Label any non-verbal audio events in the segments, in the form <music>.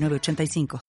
85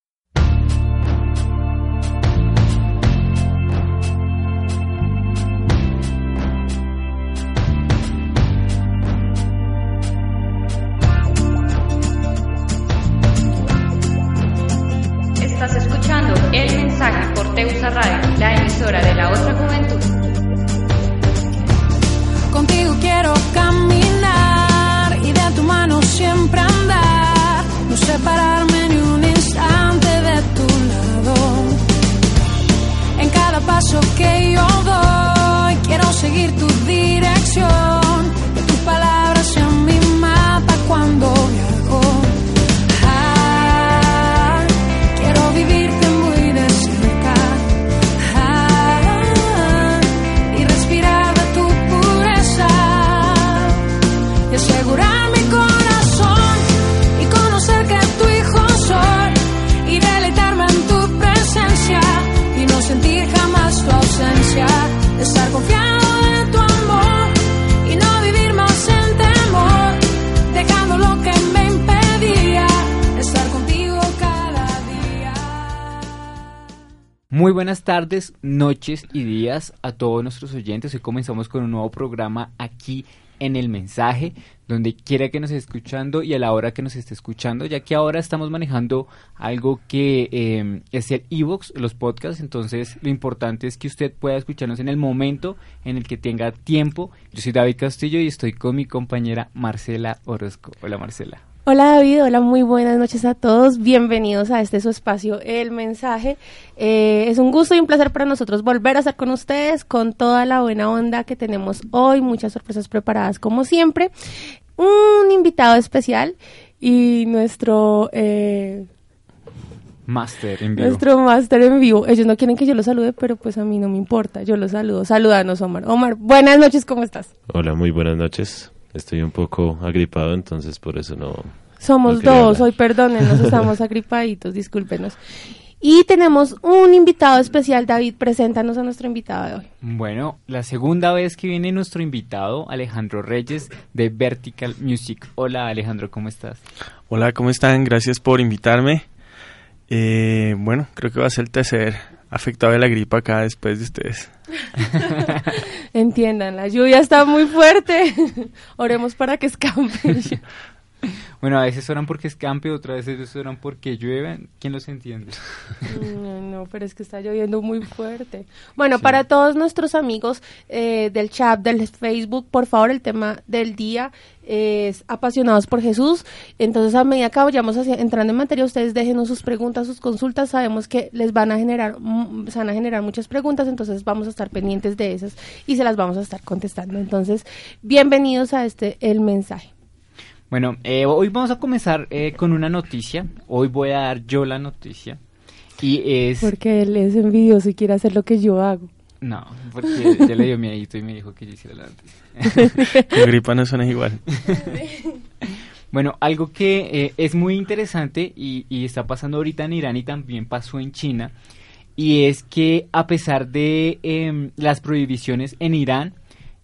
noches y días a todos nuestros oyentes. Hoy comenzamos con un nuevo programa aquí en El Mensaje, donde quiera que nos esté escuchando y a la hora que nos esté escuchando, ya que ahora estamos manejando algo que eh, es el e-box, los podcasts, entonces lo importante es que usted pueda escucharnos en el momento en el que tenga tiempo. Yo soy David Castillo y estoy con mi compañera Marcela Orozco. Hola Marcela. Hola David, hola, muy buenas noches a todos. Bienvenidos a este su espacio, El Mensaje. Eh, es un gusto y un placer para nosotros volver a estar con ustedes con toda la buena onda que tenemos hoy, muchas sorpresas preparadas como siempre. Un invitado especial y nuestro... eh, Master en vivo. Nuestro máster en vivo. Ellos no quieren que yo lo salude, pero pues a mí no me importa. Yo lo saludo. Saludanos, Omar. Omar, buenas noches, ¿cómo estás? Hola, muy buenas noches. Estoy un poco agripado, entonces por eso no... Somos No dos, hablar. hoy perdónenos, estamos <laughs> agripaditos, discúlpenos. Y tenemos un invitado especial, David, preséntanos a nuestro invitado de hoy. Bueno, la segunda vez que viene nuestro invitado, Alejandro Reyes, de Vertical Music. Hola Alejandro, ¿cómo estás? Hola, ¿cómo están? Gracias por invitarme. Eh, bueno, creo que va a ser el tercer afectado de la gripa acá después de ustedes. <laughs> Entiendan, la lluvia está muy fuerte. <laughs> Oremos para que escampe. <laughs> <laughs> Bueno, a veces oran porque escampe, otras veces oran porque llueve. ¿Quién los entiende? No, no, pero es que está lloviendo muy fuerte. Bueno, para todos nuestros amigos eh, del chat, del Facebook, por favor, el tema del día es apasionados por Jesús. Entonces, a medida que vayamos hacia- entrando en materia, ustedes déjenos sus preguntas, sus consultas. Sabemos que les van a generar, mm, se van a generar muchas preguntas, entonces vamos a estar pendientes de esas y se las vamos a estar contestando. Entonces, bienvenidos a este el mensaje. Bueno, eh, hoy vamos a comenzar eh, con una noticia. Hoy voy a dar yo la noticia. Y es... Porque él es envidioso y quiere hacer lo que yo hago. No, porque ya le dio miedito y me dijo que yo hiciera la noticia. <laughs> Gripa no suena igual. <laughs> Bueno, algo que eh, es muy interesante y, y está pasando ahorita en Irán y también pasó en China, y es que a pesar de em, las prohibiciones en Irán,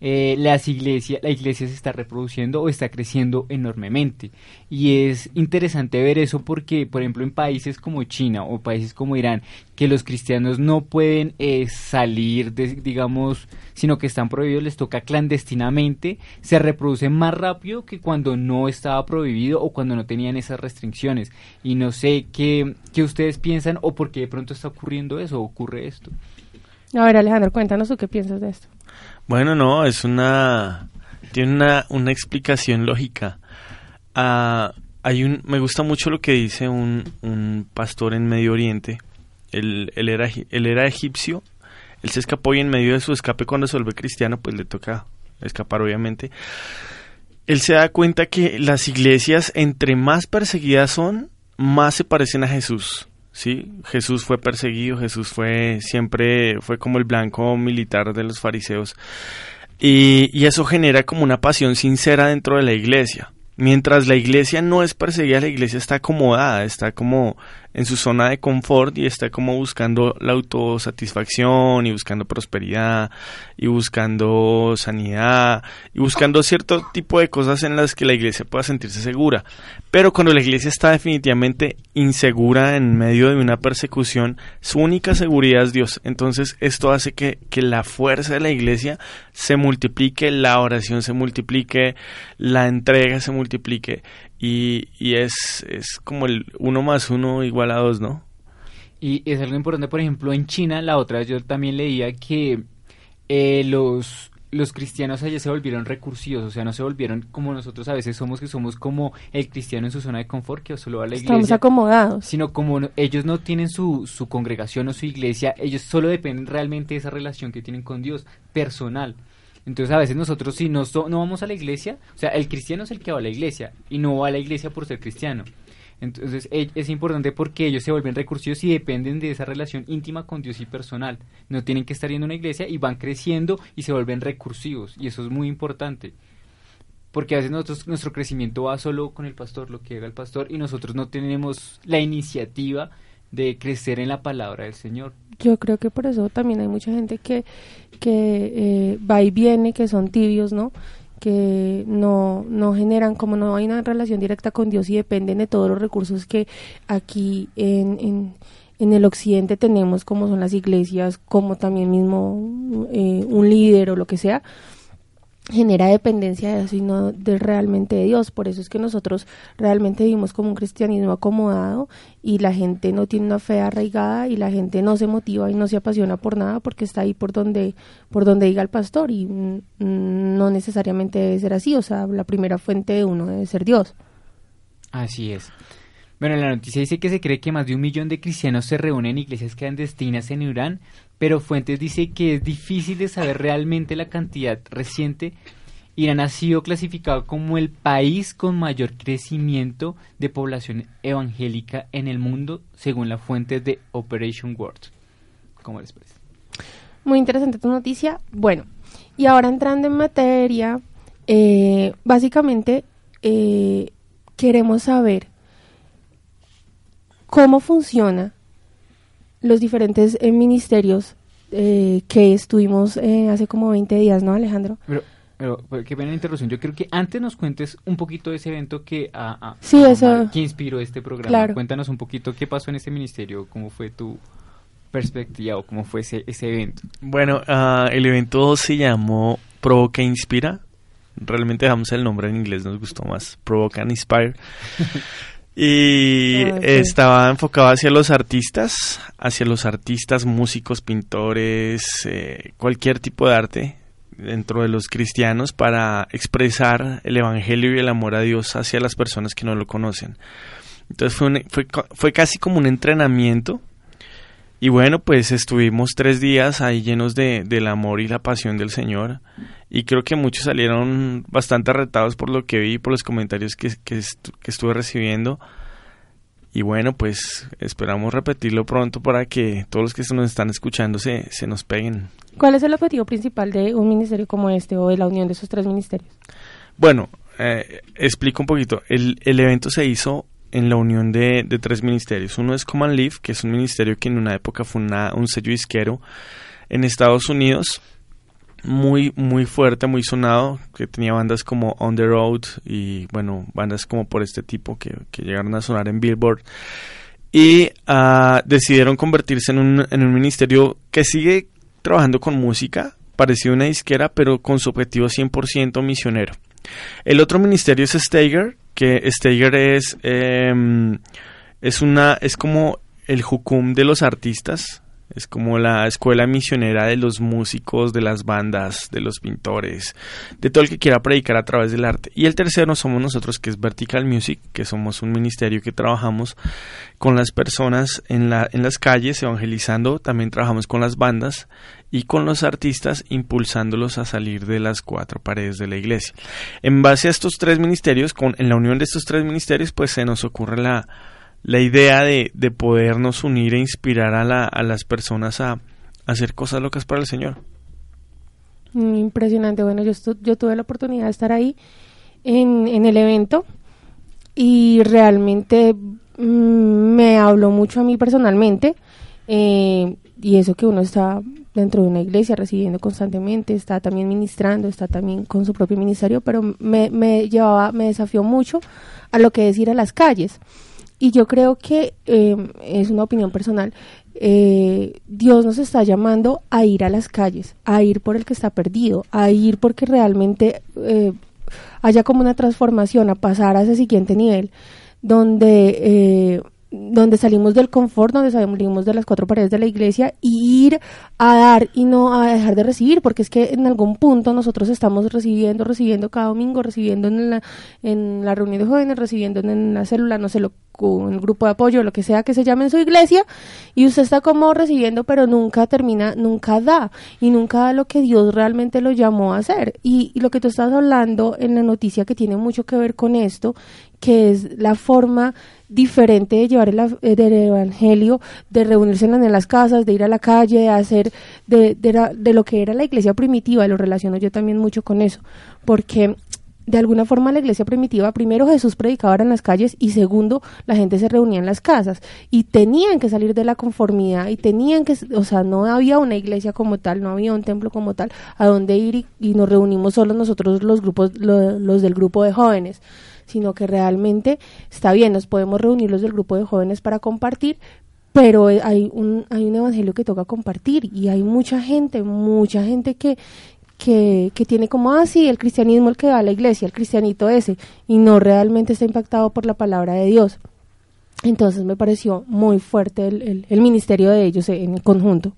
eh, las iglesia, la iglesia se está reproduciendo o está creciendo enormemente. Y es interesante ver eso porque, por ejemplo, en países como China o países como Irán, que los cristianos no pueden eh, salir, de, digamos, sino que están prohibidos, les toca clandestinamente, se reproducen más rápido que cuando no estaba prohibido o cuando no tenían esas restricciones. Y no sé qué, qué ustedes piensan o por qué de pronto está ocurriendo eso o ocurre esto. A ver, Alejandro, cuéntanos tú qué piensas de esto. Bueno, no, es una... Tiene una, una explicación lógica. Ah, hay un, me gusta mucho lo que dice un, un pastor en Medio Oriente. Él, él, era, él era egipcio. Él se escapó y en medio de su escape cuando se vuelve cristiano, pues le toca escapar obviamente. Él se da cuenta que las iglesias, entre más perseguidas son, más se parecen a Jesús. ¿Sí? Jesús fue perseguido, Jesús fue siempre fue como el blanco militar de los fariseos. Y, y eso genera como una pasión sincera dentro de la iglesia. Mientras la iglesia no es perseguida, la iglesia está acomodada, está como en su zona de confort y está como buscando la autosatisfacción y buscando prosperidad y buscando sanidad y buscando cierto tipo de cosas en las que la iglesia pueda sentirse segura. Pero cuando la iglesia está definitivamente insegura en medio de una persecución, su única seguridad es Dios. Entonces esto hace que, que la fuerza de la iglesia se multiplique, la oración se multiplique, la entrega se multiplique y, y es, es como el uno más uno igual a dos, ¿no? Y es algo importante, por ejemplo, en China, la otra vez yo también leía que eh, los, los cristianos allá se volvieron recursivos, o sea, no se volvieron como nosotros a veces somos, que somos como el cristiano en su zona de confort, que solo va a la iglesia. Estamos acomodados. Sino como no- ellos no tienen su, su congregación o su iglesia, ellos solo dependen realmente de esa relación que tienen con Dios, personal. Entonces a veces nosotros si no, no vamos a la iglesia, o sea, el cristiano es el que va a la iglesia y no va a la iglesia por ser cristiano. Entonces e- es importante porque ellos se vuelven recursivos y dependen de esa relación íntima con Dios y personal. No tienen que estar yendo a una iglesia y van creciendo y se vuelven recursivos. Y eso es muy importante. Porque a veces nosotros, nuestro crecimiento va solo con el pastor, lo que haga el pastor, y nosotros no tenemos la iniciativa de crecer en la palabra del Señor. Yo creo que por eso también hay mucha gente que, que eh, va y viene, que son tibios, ¿no? Que no, no generan, como no hay una relación directa con Dios y dependen de todos los recursos que aquí en, en, el occidente tenemos, como son las iglesias, como también mismo eh, un líder o lo que sea, genera dependencia de eso y no de realmente de Dios. Por eso es que nosotros realmente vivimos como un cristianismo acomodado y la gente no tiene una fe arraigada y la gente no se motiva y no se apasiona por nada porque está ahí por donde por donde diga el pastor y no necesariamente debe ser así. O sea, la primera fuente de uno debe ser Dios. Así es. Bueno, la noticia dice que se cree que más de un millón de cristianos se reúnen en iglesias clandestinas en Irán, pero fuentes dicen que es difícil de saber realmente la cantidad reciente. Irán ha sido clasificado como el país con mayor crecimiento de población evangélica en el mundo, según la fuente de Operation World. ¿Cómo les parece? Muy interesante tu noticia. Bueno, y ahora entrando en materia, eh, básicamente eh, queremos saber cómo funciona los diferentes eh, ministerios eh, que estuvimos eh, hace como 20 días, ¿no, Alejandro? Pero, pero, pero qué pena la interrupción. Yo creo que antes nos cuentes un poquito de ese evento que, ah, ah, Sí, ah, eso- Mar- que inspiró este programa. Claro. Cuéntanos un poquito qué pasó en ese ministerio, cómo fue tu perspectiva o cómo fue ese, ese evento. Bueno, ah, el evento se llamó Provoca e Inspira. Realmente dejamos el nombre en inglés, nos gustó más. Provoca and Inspire. <laughs> y Ah, estaba enfocado hacia los artistas, hacia los artistas, músicos, pintores, eh, cualquier tipo de arte dentro de los cristianos para expresar el evangelio y el amor a Dios hacia las personas que no lo conocen. Entonces fue, un- fue, fue casi como un entrenamiento y bueno, pues estuvimos tres días ahí llenos de, del amor y la pasión del Señor. Y creo que muchos salieron bastante retados por lo que vi, por los comentarios que, que, estu- que estuve recibiendo. Y bueno, pues esperamos repetirlo pronto para que todos los que nos están escuchando se, se nos peguen. ¿Cuál es el objetivo principal de un ministerio como este o de la unión de esos tres ministerios? Bueno, eh, explico un poquito. El, el evento se hizo en la unión de, de tres ministerios. Uno es Command Leaf, que es un ministerio que en una época fue una- un sello disquero en Estados Unidos, muy, muy fuerte, muy sonado, que tenía bandas como On the Road y, bueno, bandas como por este tipo que, que llegaron a sonar en Billboard. Y ah, decidieron convertirse en un, en un ministerio que sigue trabajando con música, parecido a una disquera, pero con su objetivo 100% misionero. El otro ministerio es Steiger, que Steiger es, em, es, una, es como el jucum de los artistas, es como la escuela misionera de los músicos, de las bandas, de los pintores, de todo el que quiera predicar a través del arte. Y el tercero somos nosotros, que es Vertical Music, que somos un ministerio que trabajamos con las personas en, la, en las calles evangelizando, también trabajamos con las bandas y con los artistas impulsándolos a salir de las cuatro paredes de la iglesia. En base a estos tres ministerios, con, en la unión de estos tres ministerios, pues se nos ocurre la, la idea de, de podernos unir e inspirar a, la, a las personas a, hacer cosas locas para el Señor. Impresionante. Bueno, yo, yo tuve la oportunidad de estar ahí en, en el evento y realmente mm, me habló mucho a mí personalmente. eh, y eso que uno está dentro de una iglesia recibiendo constantemente, está también ministrando, está también con su propio ministerio, pero me, me llevaba, me desafió mucho a lo que es ir a las calles. Y yo creo que eh, es una opinión personal. eh, Dios nos está llamando a ir a las calles, a ir por el que está perdido, a ir porque realmente eh, haya como una transformación, a pasar a ese siguiente nivel, donde eh, donde salimos del confort, donde salimos de las cuatro paredes de la iglesia y ir a dar y no a dejar de recibir, porque es que en algún punto nosotros estamos recibiendo, recibiendo cada domingo, recibiendo en la, en la reunión de jóvenes, recibiendo en la célula, no sé, lo, en el grupo de apoyo, lo que sea que se llame en su iglesia, y usted está como recibiendo, pero nunca termina, nunca da, y nunca da lo que Dios realmente lo llamó a hacer. Y, y lo que tú estás hablando en la noticia que tiene mucho que ver con esto, que es la forma diferente de llevar el, eh, evangelio, de reunirse en las casas, de ir a la calle, de hacer de, de, lo que era la iglesia primitiva, lo relaciono yo también mucho con eso, porque de alguna forma la iglesia primitiva, primero Jesús predicaba en las calles y segundo la gente se reunía en las casas y tenían que salir de la conformidad y tenían que, o sea, no había una iglesia como tal, no había un templo como tal a donde ir y, y nos reunimos solo nosotros los grupos, lo- los del grupo de jóvenes sino que realmente está bien, nos podemos reunir los del grupo de jóvenes para compartir, pero hay un, hay un evangelio que toca compartir y hay mucha gente, mucha gente que, que, que tiene como, ah, sí, el cristianismo el que va a la iglesia, el cristianito ese, y no realmente está impactado por la palabra de Dios. Entonces me pareció muy fuerte el, el, el ministerio de ellos en conjunto.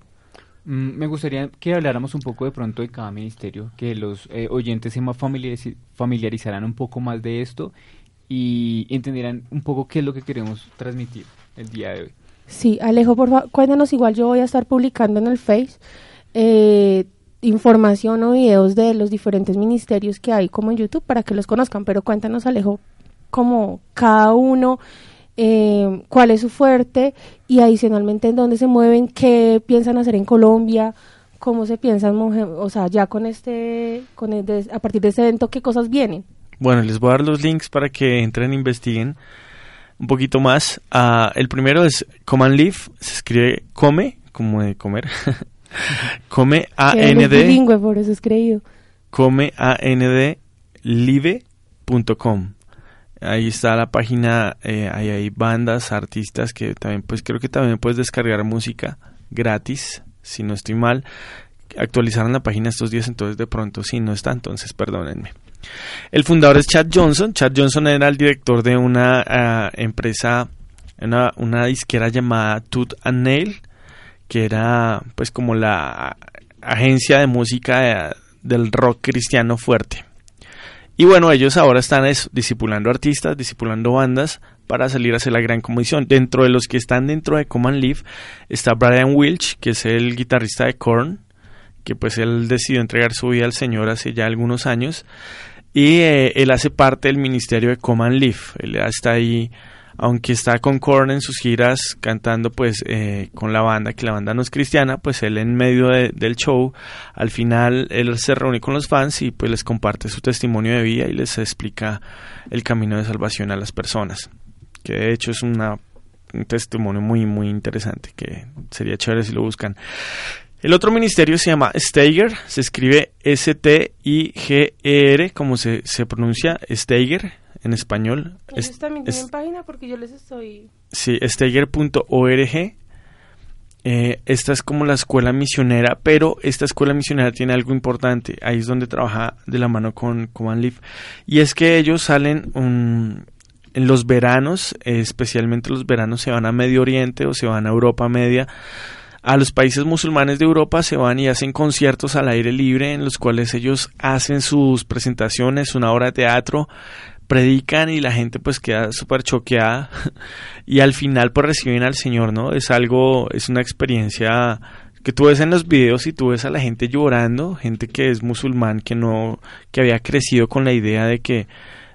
Mm, Me gustaría que habláramos un poco de pronto de cada ministerio, que los eh, oyentes se familiariz- familiarizaran un poco más de esto y entendieran un poco qué es lo que queremos transmitir el día de hoy. Sí, Alejo, por favor, cuéntanos, igual yo voy a estar publicando en el Face eh, información o videos de los diferentes ministerios que hay como en YouTube para que los conozcan, pero cuéntanos, Alejo, como cada uno, eh, cuál es su fuerte y adicionalmente en dónde se mueven, qué piensan hacer en Colombia, cómo se piensan, o sea, ya con este, con el de- a partir de este evento, qué cosas vienen. Bueno, les voy a dar los links para que entren e investiguen un poquito más. Ah, el primero es Command Leaf, se escribe come, como de comer. <laughs> come es A-N-D, bilingüe, por eso es creído. come A-N-D, live.com. Ahí está la página, eh, ahí hay bandas, artistas que también, pues creo que también puedes descargar música gratis, si no estoy mal. Actualizaron la página estos días, entonces de pronto si no está, entonces perdónenme. El fundador es Chad Johnson. Chad Johnson era el director de una ah, empresa, una, una disquera llamada Tooth and Nail, que era pues como la agencia de música eh, del rock cristiano fuerte. Y bueno, ellos ahora están eso, discipulando artistas, discipulando bandas para salir a hacer la gran comisión. Dentro de los que están dentro de Command Leaf está Brian Wilch, que es el guitarrista de Korn, que pues él decidió entregar su vida al Señor hace ya algunos años. Y eh, él hace parte del ministerio de Command Leaf. Él está ahí, aunque está con Korn en sus giras, cantando pues eh, con la banda, que la banda no es cristiana, pues él en medio de- del show, al final él se reúne con los fans y pues les comparte su testimonio de vida y les explica el camino de salvación a las personas. Que de hecho es una, un testimonio muy, muy interesante, que sería chévere si lo buscan. El otro ministerio se llama Steiger, se escribe S-T-I-G-E-R, como se pronuncia, Steiger en español. Ellos Es- también es- tienen página porque yo les estoy... Sí, steiger.org. Eh, esta es como la escuela misionera, pero esta escuela misionera tiene algo importante. Ahí es donde trabaja de la mano con Command Leaf. Y es que ellos salen en los veranos, eh, especialmente los veranos, se van a Medio Oriente o se van a Europa Media. A los países musulmanes de Europa se van y hacen conciertos al aire libre en los cuales ellos hacen sus presentaciones, una obra de teatro, predican y la gente pues queda súper choqueada. <laughs> Y al final pues reciben al Señor, ¿no? Es algo, es una experiencia que tú ves en los videos y tú ves a la gente llorando, gente que es musulmán, que no, que había crecido con la idea de que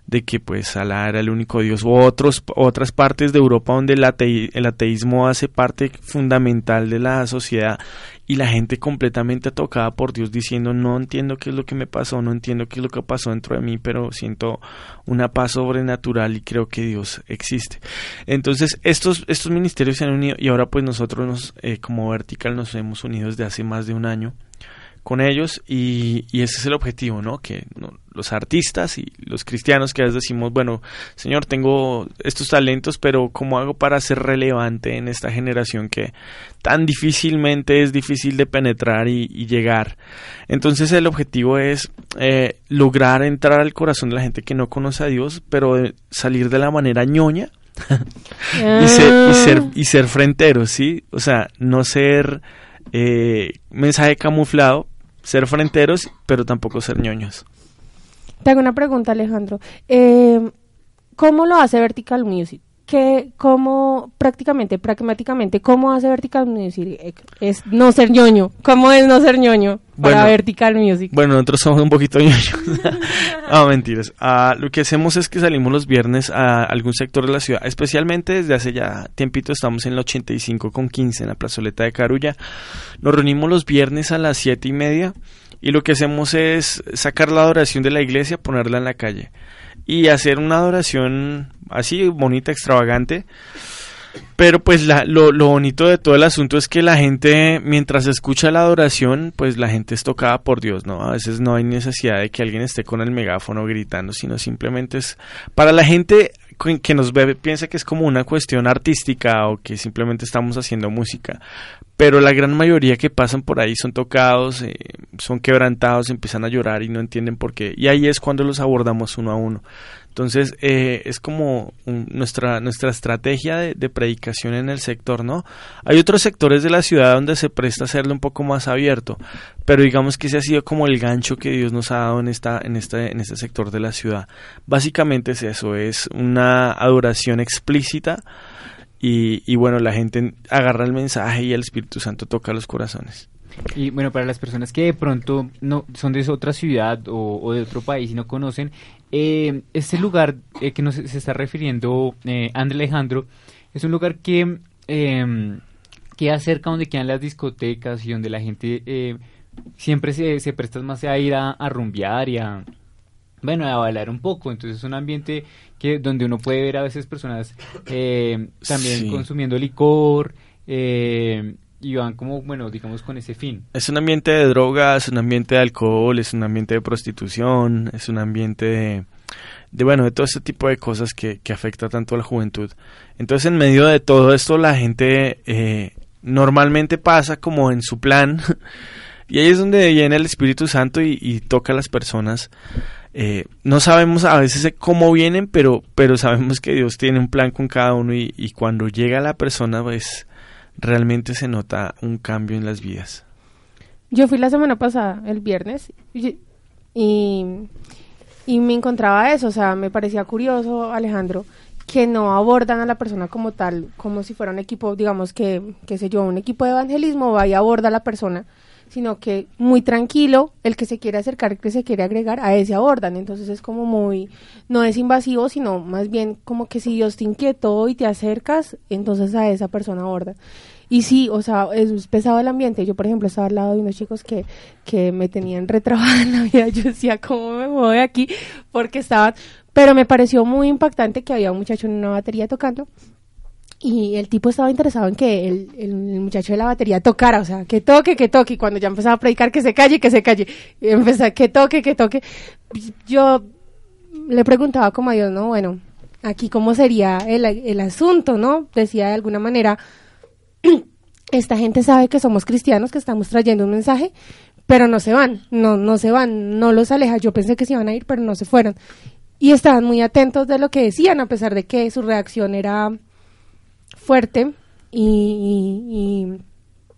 de que pues Alá era el único Dios, o otros, otras partes de Europa donde el, atei- el ateísmo hace parte fundamental de la sociedad y la gente completamente tocada por Dios diciendo no entiendo qué es lo que me pasó, no entiendo qué es lo que pasó dentro de mí, pero siento una paz sobrenatural y creo que Dios existe. Entonces estos, estos ministerios se han unido y ahora pues nosotros nos, eh, como Vertical nos hemos unido desde hace más de un año con ellos y, y ese es el objetivo, ¿no? Que ¿no? los artistas y los cristianos que a veces decimos, bueno, Señor, tengo estos talentos, pero ¿cómo hago para ser relevante en esta generación que tan difícilmente es difícil de penetrar y, y llegar? Entonces el objetivo es eh, lograr entrar al corazón de la gente que no conoce a Dios, pero de salir de la manera ñoña y ser, y ser, y ser fronteros, ¿sí? O sea, no ser eh, mensaje camuflado, ser fronteros, pero tampoco ser ñoños. Te hago una pregunta, Alejandro. Eh, ¿Cómo lo hace Vertical Music? ¿Qué, ¿Cómo, prácticamente, pragmáticamente, cómo hace Vertical Music? Eh, Es no ser ñoño. ¿Cómo es no ser ñoño para Bueno. Vertical Music? Bueno, nosotros somos un poquito ñoños. <laughs> no, mentiras. Ah, lo que hacemos es que salimos los viernes a algún sector de la ciudad, especialmente desde hace ya tiempito, estamos en la 85 con 15 en la plazoleta de Carulla. Nos reunimos los viernes a las siete y media y lo que hacemos es sacar la adoración de la iglesia, ponerla en la calle y hacer una adoración así bonita, extravagante. Pero pues la- lo, lo bonito de todo el asunto es que la gente, mientras escucha la adoración, pues la gente es tocada por Dios, ¿no? A veces no hay necesidad de que alguien esté con el megáfono gritando, sino simplemente es... Para la gente que nos ve piensa que es como una cuestión artística o que simplemente estamos haciendo música. Pero la gran mayoría que pasan por ahí son tocados, eh, son quebrantados, empiezan a llorar y no entienden por qué. Y ahí es cuando los abordamos uno a uno. Entonces, eh, es como un- nuestra, nuestra estrategia de, de predicación en el sector, ¿no? Hay otros sectores de la ciudad donde se presta a hacerlo un poco más abierto, pero digamos que ese ha sido como el gancho que Dios nos ha dado en, esta, en, este, en este sector de la ciudad. Básicamente es eso, es una adoración explícita y, y bueno, la gente agarra el mensaje y el Espíritu Santo toca los corazones. Y bueno, para las personas que de pronto no son de otra ciudad o, o de otro país y no conocen, eh, este lugar eh, que nos se está refiriendo eh, André Alejandro es un lugar que eh, queda cerca donde quedan las discotecas y donde la gente eh, siempre se, se presta más a ir a, a rumbear y a, bueno, a bailar un poco. Entonces es un ambiente que donde uno puede ver a veces personas eh, también Sí. consumiendo licor eh, y van como, bueno, digamos con ese fin. Es un ambiente de drogas, es un ambiente de alcohol, es un ambiente de prostitución, es un ambiente de, bueno, de todo este tipo de cosas que, que afecta tanto a la juventud. Entonces, en medio de todo esto, la gente eh, normalmente pasa como en su plan, <laughs> y ahí es donde viene el Espíritu Santo y, y toca a las personas. Eh, no sabemos a veces cómo vienen, pero, pero sabemos que Dios tiene un plan con cada uno y, y cuando llega la persona, pues realmente se nota un cambio en las vidas. Yo fui la semana pasada, el viernes, y, y, me encontraba eso, o sea, me parecía curioso, Alejandro, que no abordan a la persona como tal, como si fuera un equipo, digamos que, qué sé yo, un equipo de evangelismo va y aborda a la persona, sino que muy tranquilo, el que se quiere acercar, el que se quiere agregar, a ese abordan, entonces es como muy, no es invasivo, sino más bien como que si Dios te inquietó y te acercas, entonces a esa persona aborda. Y sí, o sea, es pesado el ambiente. Yo, por ejemplo, estaba al lado de unos chicos que, que me tenían retrabada en la vida. <laughs> Yo decía, ¿cómo me de aquí? Porque estaban... Pero me pareció muy impactante que había un muchacho en una batería tocando y el tipo estaba interesado en que el, el muchacho de la batería tocara, o sea, que toque, que toque, y cuando ya empezaba a predicar, que se calle, que se calle, empezaba, que toque, que toque. Yo le preguntaba como a Dios, ¿no? Bueno, aquí cómo sería el, el asunto, ¿no? Decía de alguna manera, <clears throat> esta gente sabe que somos cristianos, que estamos trayendo un mensaje, pero no se van, no, no se van, no los aleja. Yo pensé que se iban a ir, pero no se fueron. Y estaban muy atentos de lo que decían, a pesar de que su reacción era fuerte y,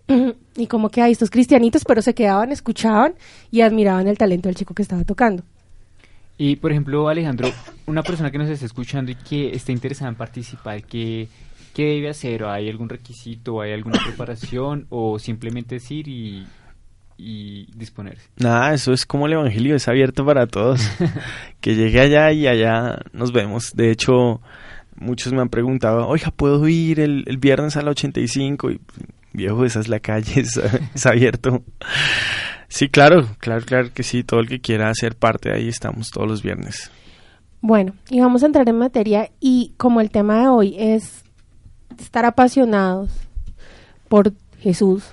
y, y, <clears throat> como que hay estos cristianitos, pero se quedaban, escuchaban y admiraban el talento del chico que estaba tocando. Y, por ejemplo, Alejandro, una persona que nos está escuchando y que está interesada en participar, ¿qué, qué debe hacer? ¿Hay algún requisito? ¿Hay alguna <coughs> preparación? ¿O simplemente es ir y, y disponerse. Nada, eso es como el Evangelio, es abierto para todos. <laughs> que llegue allá y allá nos vemos. De hecho, muchos me han preguntado, oiga, ¿puedo ir el, el viernes a la 85? Y viejo, esa es la calle, <laughs> es, es abierto. Sí, claro, claro, claro que sí, todo el que quiera ser parte de ahí estamos todos los viernes. Bueno, y vamos a entrar en materia y como el tema de hoy es estar apasionados por Jesús,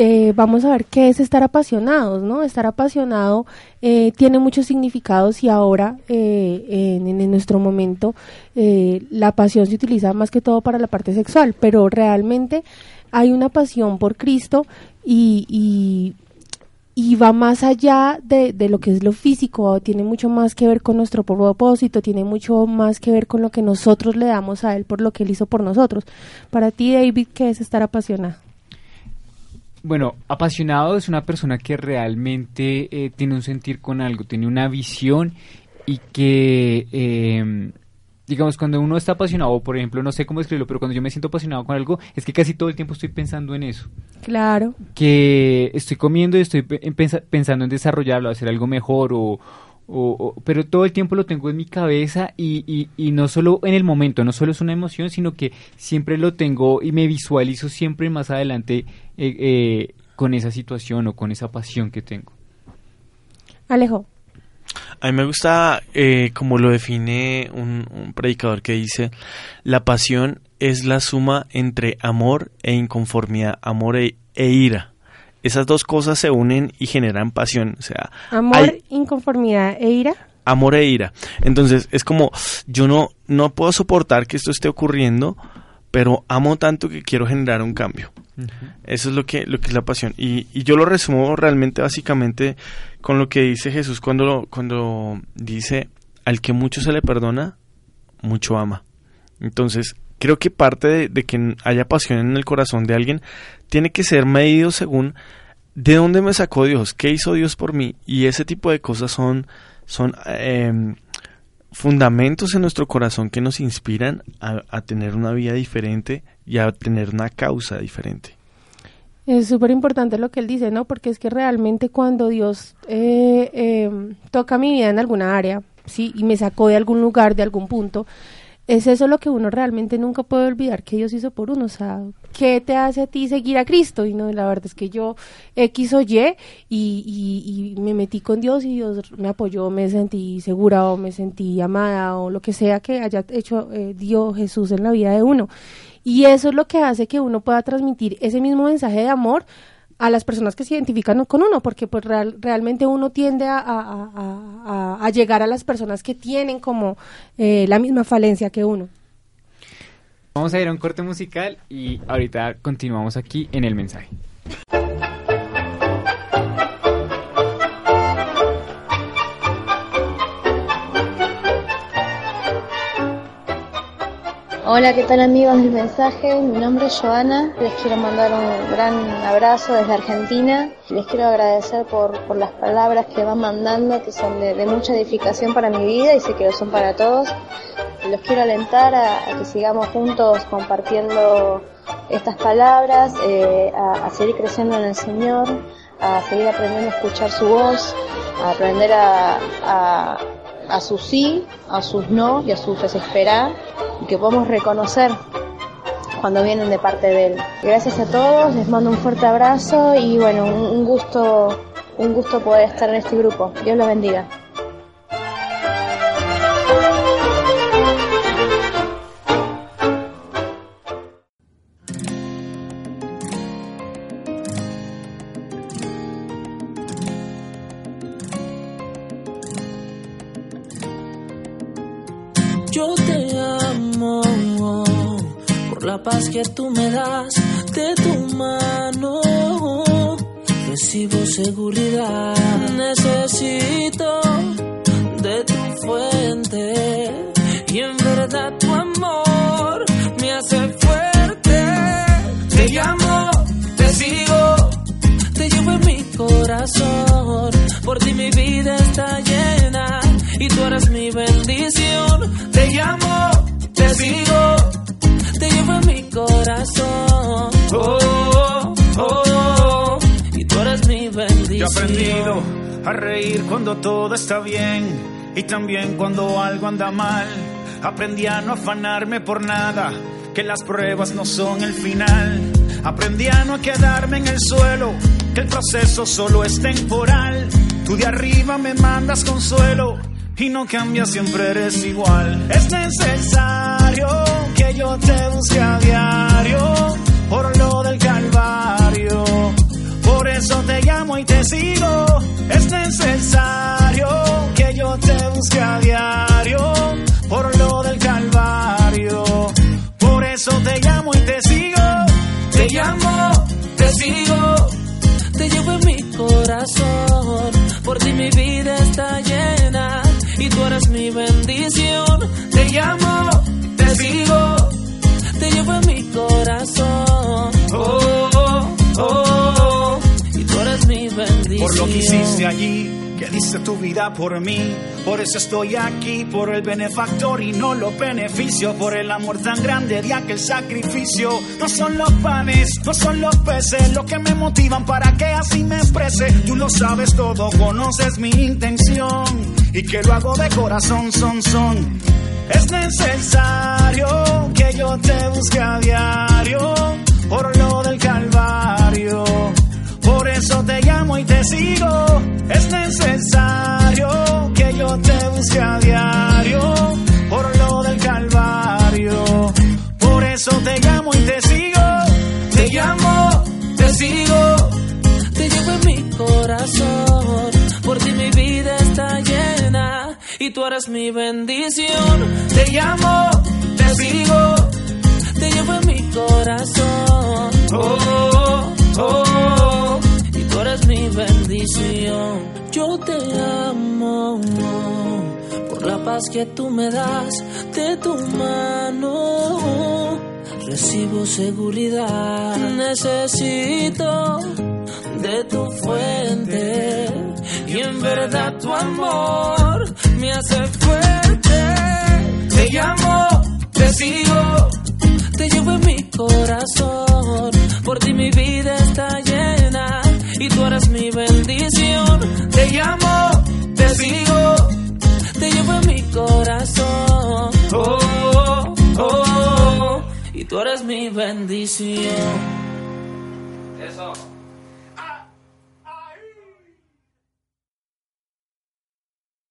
eh, vamos a ver qué es estar apasionados, ¿no? Estar apasionado eh, tiene muchos significados y ahora, eh, en, nuestro momento, la pasión se utiliza más que todo para la parte sexual, pero realmente hay una pasión por Cristo y, y va más allá de, de lo que es lo físico, tiene mucho más que ver con nuestro propósito, tiene mucho más que ver con lo que nosotros le damos a Él por lo que Él hizo por nosotros. Para ti, David, ¿qué es estar apasionado? Bueno, apasionado es una persona que realmente eh, tiene un sentir con algo, tiene una visión y que, eh, digamos, cuando uno está apasionado, por ejemplo, no sé cómo escribirlo, pero cuando yo me siento apasionado con algo, es que casi todo el tiempo estoy pensando en eso. Claro. Que estoy comiendo y estoy pe- en pensa- pensando en desarrollarlo, hacer algo mejor o... o- o- pero todo el tiempo lo tengo en mi cabeza y, y, y no solo en el momento, no solo es una emoción, sino que siempre lo tengo y me visualizo siempre más adelante eh, eh, con esa situación o con esa pasión que tengo. Alejo. A mí me gusta eh, como lo define un, un predicador que dice, la pasión es la suma entre amor e inconformidad, amor e, e ira. Esas dos cosas se unen y generan pasión, o sea, Amor, hay inconformidad e ira. amor e ira. Entonces es como, yo no, no puedo soportar que esto esté ocurriendo, pero amo tanto que quiero generar un cambio. Eso es lo que, lo que es la pasión. Y, y yo lo resumo realmente básicamente con lo que dice Jesús cuando, cuando dice, al que mucho se le perdona, mucho ama. Entonces, creo que parte de, de que haya pasión en el corazón de alguien tiene que ser medido según de dónde me sacó Dios, qué hizo Dios por mí. Y ese tipo de cosas son, son em, fundamentos en nuestro corazón que nos inspiran a, a tener una vida diferente y a tener una causa diferente. Es súper importante lo que él dice, ¿no? Porque es que realmente cuando Dios eh, eh, toca mi vida en alguna área, ¿sí? Y me sacó de algún lugar, de algún punto, es eso lo que uno realmente nunca puede olvidar que Dios hizo por uno. O sea, ¿qué te hace a ti seguir a Cristo? Y no, la verdad es que yo X o Y y, y, y me metí con Dios y Dios me apoyó, me sentí segura o me sentí amada o lo que sea que haya hecho eh, Dios Jesús en la vida de uno. Y eso es lo que hace que uno pueda transmitir ese mismo mensaje de amor a las personas que se identifican con uno, porque pues real- realmente uno tiende a, a- llegar a las personas que tienen como eh, la misma falencia que uno. Vamos a ir a un corte musical y ahorita continuamos aquí en el mensaje. Hola, ¿qué tal amigos del mensaje? Mi nombre es Joana, les quiero mandar un gran abrazo desde Argentina. Les quiero agradecer por, las palabras que van mandando, que son de, mucha edificación para mi vida y sé que lo son para todos. Los quiero alentar a, que sigamos juntos compartiendo estas palabras, eh, a, a seguir creciendo en el Señor, a seguir aprendiendo a escuchar su voz, a aprender a, a, a sus sí, a sus no y a sus desesperar y que podamos reconocer cuando vienen de parte de él. Gracias a todos, les mando un fuerte abrazo y bueno, un, gusto, un gusto poder estar en este grupo. Dios los bendiga. Paz que tú me das de tu mano. Recibo seguridad, necesito de tu fuente y en verdad tu amor me hace fuerte. Te llamo, te sigo, te llevo en mi corazón. Por ti mi vida está llena y tú eres mi bendición. Te llamo, te llevo en mi corazón. Oh, oh, oh. aprendido a reír cuando todo está bien y también cuando algo anda mal. Aprendí a no afanarme por nada, que las pruebas no son el final. Aprendí a no quedarme en el suelo, que el proceso solo es temporal. Tú de arriba me mandas consuelo y no cambias, siempre eres igual. Es necesario que yo te busque a diario por lo del calvario. Por eso te llamo y te sigo. Es necesario que yo te busque a diario por lo del calvario. Por eso te llamo y te sigo. Te llamo, te sigo, te llevo en mi corazón. Por ti mi vida está llena y tú eres mi bendición. Te llamo, te llevo en mi corazón. Oh, oh, oh, y tú eres mi bendición. por lo que hiciste allí, que diste tu vida por mí. Por eso estoy aquí, por el benefactor y no los beneficios, por el amor tan grande de aquel sacrificio. No son los panes, no son los peces, lo que me motivan para que así me exprese. Tú lo sabes todo, conoces mi intención y que lo hago de corazón, son, son. Es necesario que yo te busque a diario por lo del calvario. Por eso te llamo y te sigo. Es necesario que yo te busque a diario por lo del calvario. Por eso te llamo y tú eres mi bendición. Te llamo, te sigo, te llevo en mi corazón. Oh, oh, y tú eres mi bendición. Yo te amo por la paz que tú me das de tu mano. Recibo seguridad, necesito de tu fuente y en verdad tu amor me hace fuerte. Te llamo, te sigo, te llevo en mi corazón. Por ti mi vida está llena y tú eres mi bendición. Mi bendición. Eso.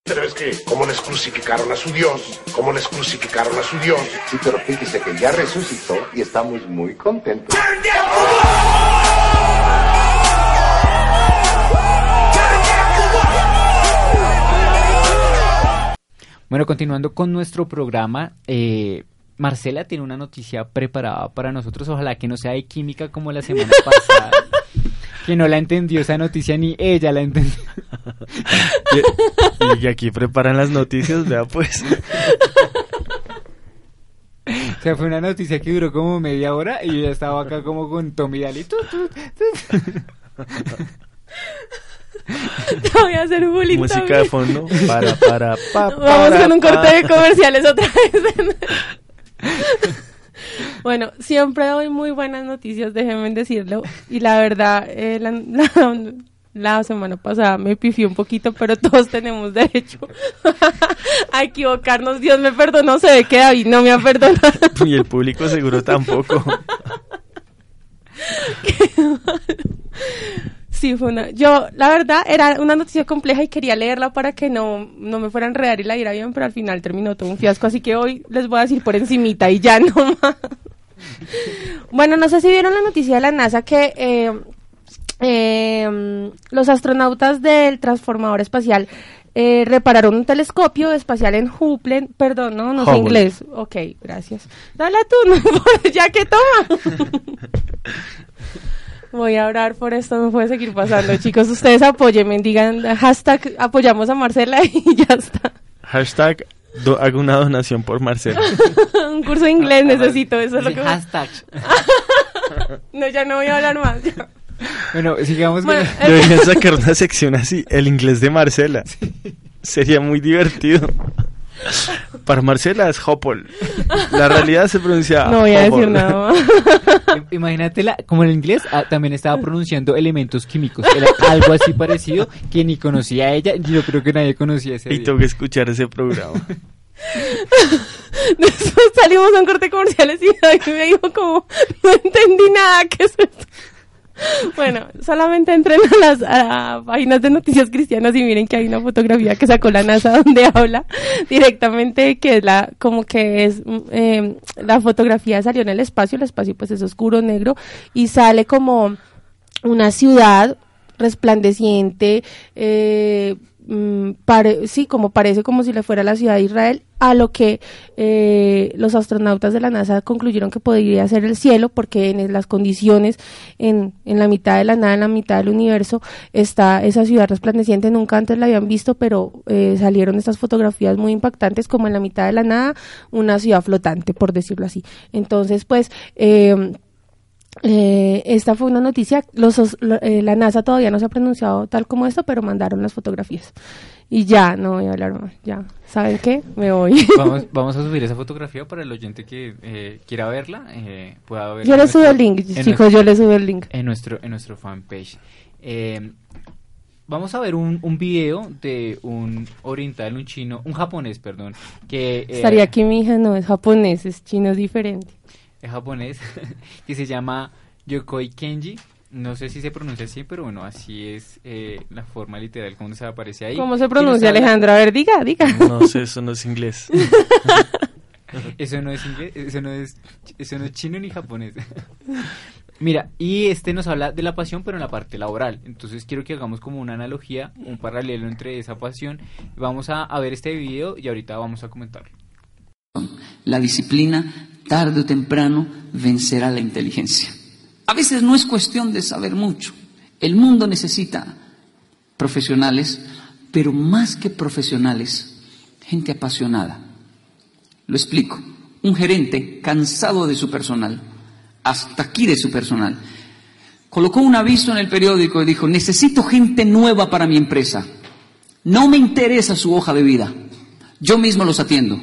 Pero es que, ¿cómo les crucificaron a su Dios? ¿Cómo les crucificaron a su Dios? Sí, pero fíjese que ya resucitó y estamos muy contentos. Bueno, continuando con nuestro programa, eh, Marcela tiene una noticia preparada para nosotros. Ojalá que no sea de química como la semana <laughs> pasada. que no la entendió esa noticia ni ella la entendió. <laughs> Y, y aquí preparan las noticias, vea pues. O sea, fue una noticia que duró como media hora y yo ya estaba acá como con Tommy Daly. tu, tu, tu. Te voy a hacer bullying Música también. de fondo. Para, para, pa, Vamos para, con un pa. corte de comerciales otra vez. <laughs> <laughs> bueno, siempre doy muy buenas noticias, déjenme decirlo. Y la verdad, eh, la, la- la semana pasada me pifié un poquito, pero todos tenemos derecho a equivocarnos. Dios me perdonó, se ve que David no me ha perdonado. Y el público seguro tampoco. <laughs> Sí, fue una. Yo, la verdad, era una noticia compleja y quería leerla para que no, no me fueran a enredar y la diera bien, pero al final terminó todo un fiasco, así que hoy les voy a decir por encimita y ya <laughs> no más. Bueno, no sé si vieron la noticia de la NASA que eh, eh, los astronautas del transformador espacial eh, repararon un telescopio espacial en Hubble, perdón, no, no sé inglés. Ok, gracias. Dale tú, <laughs> no ya que toma. <laughs> Voy a orar por esto, no puede seguir pasando, chicos. Ustedes apóyenme, digan hashtag apoyamos a Marcela <laughs> y ya está. Hashtag do- hago una donación por Marcelo. <laughs> Un curso de inglés necesito, eso es lo que... hashtag. <laughs> No, ya no voy a hablar más. ya. Bueno, sigamos con... Bueno, Deberían sacar una sección así, el inglés de Marcela. Sería muy divertido. Para Marcela es Hopple. La realidad se pronuncia No voy a decir nada más. <laughs> imagínate, la, como en inglés ah, también estaba pronunciando elementos químicos. Era algo así parecido que ni conocía a ella. Yo creo que nadie conocía ese Y día. tengo que escuchar ese programa. <laughs> Después salimos a un corte comerciales y me dijo como, no entendí nada, ¿qué es esto? <laughs> Bueno, solamente entren a las páginas de noticias cristianas y miren que hay una fotografía que sacó la NASA <laughs> donde habla directamente que es la, como que es, eh, la fotografía salió en el espacio, el espacio pues es oscuro, negro, y sale como una ciudad resplandeciente, eh, mm, sí, como parece como si le fuera la ciudad de Israel, a lo que eh, los astronautas de la NASA concluyeron que podría ser el cielo, porque en las condiciones, en, en la mitad de la nada, en la mitad del universo, está esa ciudad resplandeciente, nunca antes la habían visto, pero eh, salieron estas fotografías muy impactantes, como en la mitad de la nada, una ciudad flotante, por decirlo así. Entonces, pues, eh, eh, esta fue una noticia, los, os- lo- eh, la NASA todavía no se ha pronunciado tal como esto, pero mandaron las fotografías. Y ya, no voy a hablar más, ya. ¿Saben qué? Me voy. <laughs> Vamos, <laughs> vamos a subir esa fotografía para el oyente que eh, quiera verla. Eh, pueda verla Yo le subo el link, chicos, nuestro- yo le subo el link. En nuestro, en nuestro fanpage. Vamos a ver un, un video de un oriental, un chino, un japonés, perdón, que... Estaría aquí mi hija, no, es japonés, es chino, es diferente. Es japonés, <laughs> que se llama Yokoi Kenji. No sé si se pronuncia así, pero bueno, así es eh, la forma literal como se aparece ahí. ¿Cómo se pronuncia, Alejandro? A ver, diga, diga. No sé, eso no es inglés. <laughs> Eso no es inglés, eso no es, eso no es chino ni japonés. <laughs> Mira, y este nos habla de la pasión, pero en la parte laboral. Entonces quiero que hagamos como una analogía, un paralelo entre esa pasión. Vamos a, a ver este video y ahorita vamos a comentarlo. La disciplina, tarde o temprano, vencerá la inteligencia. A veces no es cuestión de saber mucho. El mundo necesita profesionales, pero más que profesionales, gente apasionada. Lo explico. Un gerente cansado de su personal, hasta aquí de su personal, colocó un aviso en el periódico y dijo, necesito gente nueva para mi empresa. No me interesa su hoja de vida. Yo mismo los atiendo.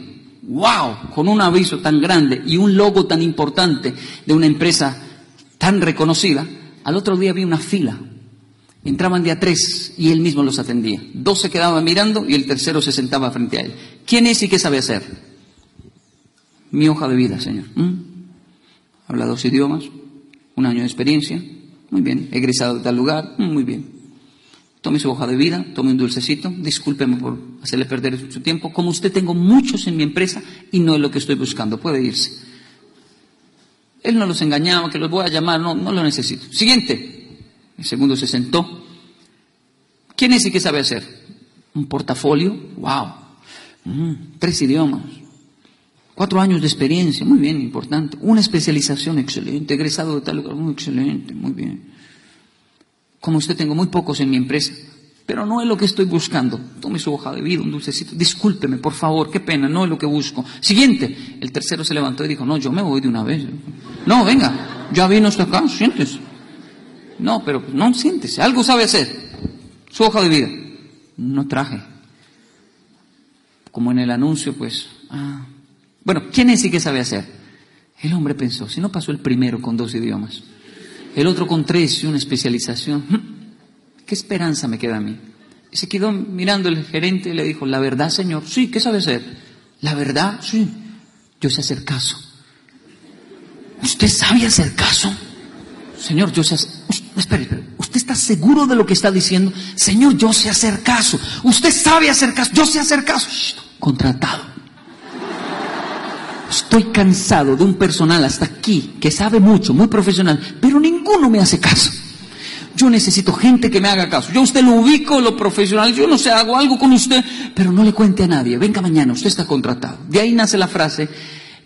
¡Wow! Con un aviso tan grande y un logo tan importante de una empresa tan reconocida, al otro día vi una fila. Entraban de a tres y él mismo los atendía. Dos se quedaban mirando y el tercero se sentaba frente a él. ¿Quién es y qué sabe hacer? Mi hoja de vida, señor. ¿Mm? Habla dos idiomas, un año de experiencia. Muy bien. Egresado de tal lugar. Mm, Muy bien. Tome su hoja de vida, tome un dulcecito, discúlpeme por hacerle perder su tiempo. Como usted tengo muchos en mi empresa y no es lo que estoy buscando, puede irse. Él no los engañaba, que los voy a llamar, no, no lo necesito. Siguiente. El segundo se sentó. ¿Quién es y qué sabe hacer? Un portafolio, wow. Mm, tres idiomas. Cuatro años de experiencia, muy bien, importante. Una especialización, excelente. Egresado de tal lugar, muy excelente, muy bien. Como usted tengo muy pocos en mi empresa, pero no es lo que estoy buscando. Tome su hoja de vida, un dulcecito. Discúlpeme, por favor, qué pena, no es lo que busco. Siguiente. El tercero se levantó y dijo, no, yo me voy de una vez. No, venga, ya vino hasta acá, siéntese. No, pero no, siéntese, algo sabe hacer. Su hoja de vida. No traje. Como en el anuncio, pues, ah. Bueno, ¿quién es y qué sabe hacer? El hombre pensó, si no pasó el primero con dos idiomas, el otro con tres y una especialización, ¿qué esperanza me queda a mí? Y se quedó mirando el gerente y le dijo, la verdad, señor, sí, ¿qué sabe hacer? La verdad, sí, yo sé hacer caso. ¿Usted sabe hacer caso? Señor, yo sé hacer... Espere, espere. ¿Usted está seguro de lo que está diciendo? Señor, yo sé hacer caso. Usted sabe hacer caso. Yo sé hacer caso. Shh, contratado. Estoy cansado de un personal hasta aquí que sabe mucho, muy profesional, pero ninguno me hace caso. Yo necesito gente que me haga caso. Yo usted lo ubico, lo profesional, yo no sé, hago algo con usted, pero no le cuente a nadie. Venga mañana, usted está contratado. De ahí nace la frase,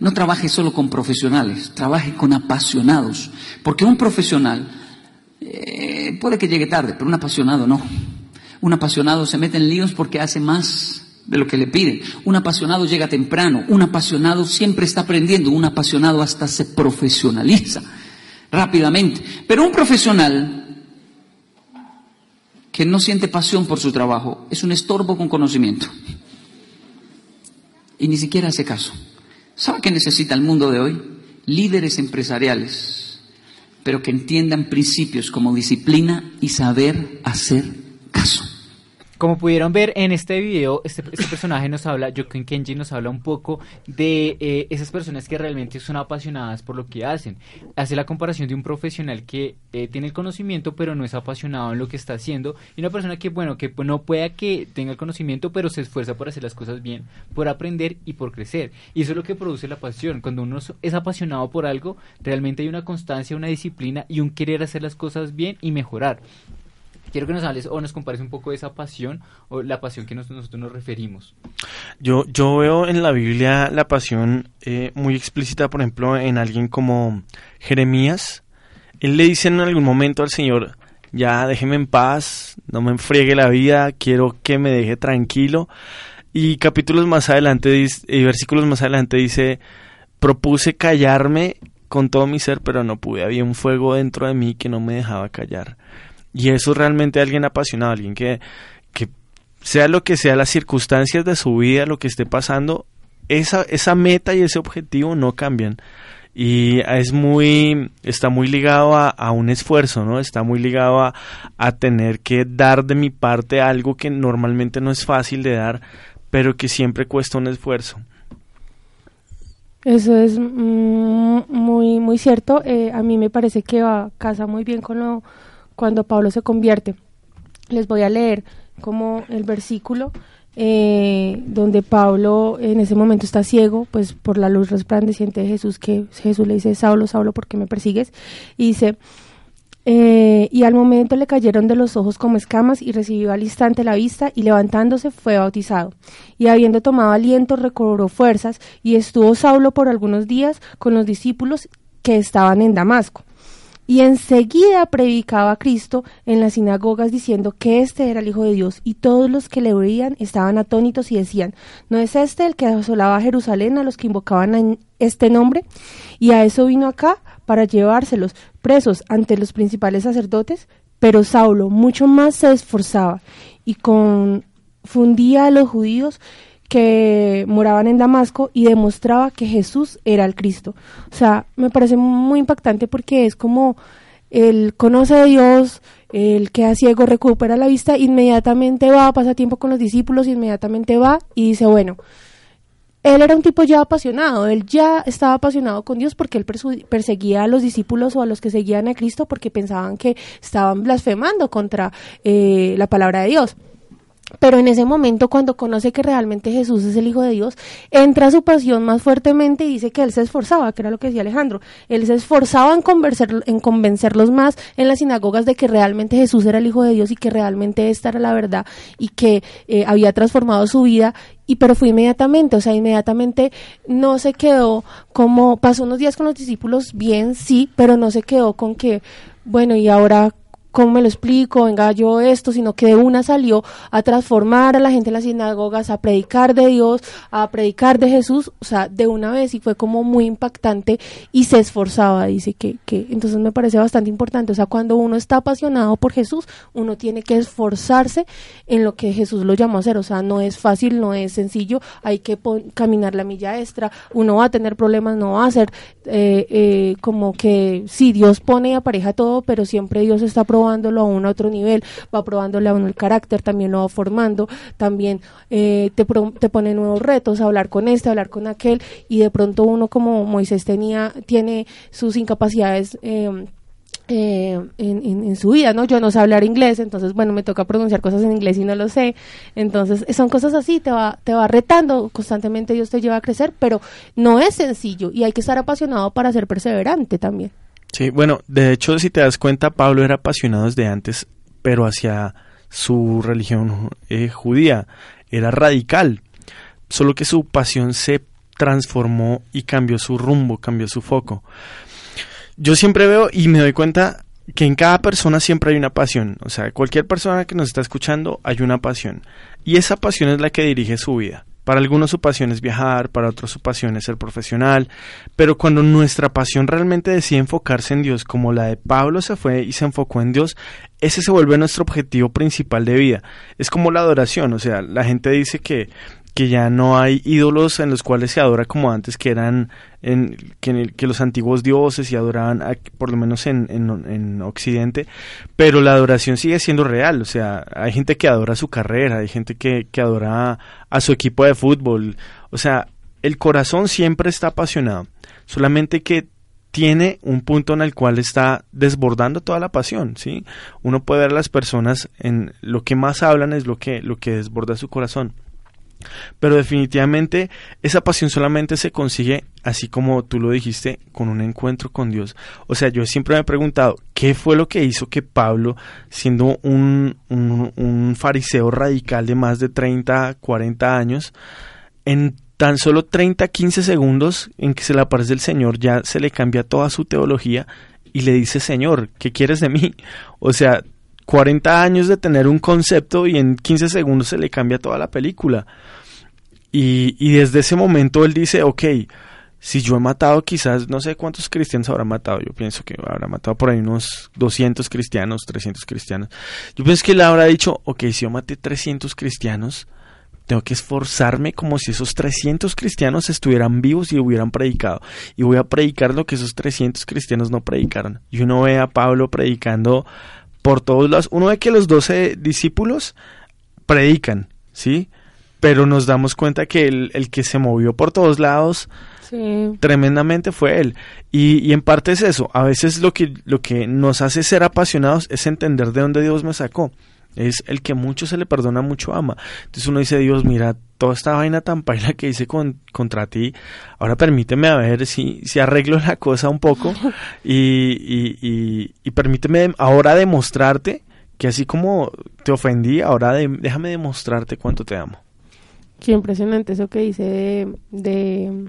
no trabaje solo con profesionales, trabaje con apasionados. Porque un profesional eh, puede que llegue tarde, pero un apasionado no. Un apasionado se mete en líos porque hace más de lo que le piden. Un apasionado llega temprano, un apasionado siempre está aprendiendo, un apasionado hasta se profesionaliza rápidamente. Pero un profesional que no siente pasión por su trabajo es un estorbo con conocimiento. Y ni siquiera hace caso. ¿Sabe qué necesita el mundo de hoy? Líderes empresariales, pero que entiendan principios como disciplina y saber hacer caso. Como pudieron ver en este video, este, este personaje nos habla, Joken Kenji nos habla un poco de eh, esas personas que realmente son apasionadas por lo que hacen. Hace la comparación de un profesional que eh, tiene el conocimiento pero no es apasionado en lo que está haciendo y una persona que, bueno, que no pueda que tenga el conocimiento pero se esfuerza por hacer las cosas bien, por aprender y por crecer. Y eso es lo que produce la pasión. Cuando uno es apasionado por algo, realmente hay una constancia, una disciplina y un querer hacer las cosas bien y mejorar. Quiero que nos hables o nos compares un poco de esa pasión o la pasión que nosotros nos referimos. Yo, yo veo en la Biblia la pasión eh, muy explícita, por ejemplo, en alguien como Jeremías. Él le dice en algún momento al Señor, ya déjeme en paz, no me enfriegue la vida, quiero que me deje tranquilo. Y capítulos más adelante, y versículos más adelante dice, propuse callarme con todo mi ser, pero no pude, había un fuego dentro de mí que no me dejaba callar. Y eso es realmente alguien apasionado, alguien que, que sea lo que sea las circunstancias de su vida, lo que esté pasando, esa, esa meta y ese objetivo no cambian. Y es muy, está muy ligado a, un esfuerzo, ¿no? Está muy ligado a, a, tener que dar de mi parte algo que normalmente no es fácil de dar, pero que siempre cuesta un esfuerzo. Eso es mm, muy, muy cierto. Eh, a mí me parece que va, casa muy bien con lo cuando Pablo se convierte. Les voy a leer como el versículo eh, donde Pablo en ese momento está ciego, pues por la luz resplandeciente de Jesús, que Jesús le dice, Saulo, Saulo, ¿por qué me persigues? Y dice, eh, y al momento le cayeron de los ojos como escamas y recibió al instante la vista y levantándose fue bautizado. Y habiendo tomado aliento recobró fuerzas y estuvo Saulo por algunos días con los discípulos que estaban en Damasco y enseguida predicaba a Cristo en las sinagogas diciendo que este era el Hijo de Dios y todos los que le oían estaban atónitos y decían, ¿no es este el que asolaba a Jerusalén a los que invocaban este nombre? Y a eso vino acá para llevárselos presos ante los principales sacerdotes, pero Saulo mucho más se esforzaba y confundía a los judíos que moraban en Damasco y demostraba que Jesús era el Cristo. O sea, me parece muy impactante porque es como él conoce a Dios, el que a ciego recupera la vista, inmediatamente va, pasa tiempo con los discípulos, inmediatamente va y dice, bueno, él era un tipo ya apasionado, él ya estaba apasionado con Dios porque él perseguía a los discípulos o a los que seguían a Cristo porque pensaban que estaban blasfemando contra eh, la palabra de Dios. Pero en ese momento, cuando conoce que realmente Jesús es el Hijo de Dios, entra su pasión más fuertemente y dice que él se esforzaba, que era lo que decía Alejandro. Él se esforzaba en, en convencerlos más en las sinagogas de que realmente Jesús era el Hijo de Dios y que realmente esta era la verdad y que eh, había transformado su vida. Y pero fue inmediatamente, o sea, inmediatamente no se quedó como, pasó unos días con los discípulos bien, sí, pero no se quedó con que, bueno, y ahora ¿cómo me lo explico? Venga yo esto, sino que de una salió a transformar a la gente en las sinagogas, a predicar de Dios, a predicar de Jesús, o sea, de una vez y fue como muy impactante y se esforzaba, dice que, que entonces me parece bastante importante, o sea, cuando uno está apasionado por Jesús, uno tiene que esforzarse en lo que Jesús lo llamó a hacer, o sea, no es fácil, no es sencillo, hay que caminar la milla extra, uno va a tener problemas, no va a ser eh, eh, como que sí, Dios pone y apareja todo, pero siempre Dios está probándolo a un otro nivel, va probándole a uno el carácter, también lo va formando, también eh, te, te pone nuevos retos, hablar con este, hablar con aquel, y de pronto uno como Moisés tenía, tiene sus incapacidades. Eh, eh, en, su vida, ¿no? Yo no sé hablar inglés, entonces, bueno, me toca pronunciar cosas en inglés y no lo sé. Entonces, son cosas así, te va, te va retando, constantemente Dios te lleva a crecer, pero no es sencillo y hay que estar apasionado para ser perseverante también. Sí, bueno, de hecho, si te das cuenta, Pablo era apasionado desde antes, pero hacia su religión eh, judía, era radical, solo que su pasión se transformó y cambió su rumbo, cambió su foco yo siempre veo y me doy cuenta que en cada persona siempre hay una pasión. O sea, cualquier persona que nos está escuchando hay una pasión. Y esa pasión es la que dirige su vida. Para algunos su pasión es viajar, para otros su pasión es ser profesional, pero cuando nuestra pasión realmente decide enfocarse en Dios, como la de Pablo se fue y se enfocó en Dios, ese se vuelve nuestro objetivo principal de vida. Es como la adoración, o sea, la gente dice que que ya no hay ídolos en los cuales se adora como antes, que eran en, que, en el- que los antiguos dioses y adoraban, por lo menos en, en, en Occidente, pero la adoración sigue siendo real, o sea, hay gente que adora su carrera, hay gente que, que adora a su equipo de fútbol, o sea, el corazón siempre está apasionado, solamente que tiene un punto en el cual está desbordando toda la pasión, ¿sí? Uno puede ver a las personas en lo que más hablan es lo que lo que desborda su corazón. Pero definitivamente esa pasión solamente se consigue, así como tú lo dijiste, con un encuentro con Dios. O sea, yo siempre me he preguntado, ¿qué fue lo que hizo que Pablo, siendo un, un, un fariseo radical de más de 30, 40 años, en tan solo 30, 15 segundos en que se le aparece el Señor, ya se le cambia toda su teología y le dice, Señor, ¿qué quieres de mí? O sea, 40 años de tener un concepto y en 15 segundos se le cambia toda la película. Y, y desde ese momento él dice, ok, si yo he matado quizás, no sé cuántos cristianos habrá matado, yo pienso que habrá matado por ahí unos 200 cristianos, 300 cristianos. Yo pienso que él habrá dicho, ok, si yo maté 300 cristianos, tengo que esforzarme como si esos 300 cristianos estuvieran vivos y hubieran predicado. Y voy a predicar lo que esos 300 cristianos no predicaron. Y uno ve a Pablo predicando por todos lados. Uno ve que los 12 discípulos predican, ¿sí? Pero nos damos cuenta que el, el que se movió por todos lados Sí. tremendamente fue él. Y, y en parte es eso. A veces lo que, lo que nos hace ser apasionados es entender de dónde Dios me sacó. Es el que mucho se le perdona, mucho ama. Entonces uno dice, Dios, mira, toda esta vaina tan paila que hice con, contra ti, ahora permíteme a ver si, si arreglo la cosa un poco <laughs> y, y, y, y permíteme ahora demostrarte que así como te ofendí, ahora de- déjame demostrarte cuánto te amo. Qué impresionante eso que dice de, de-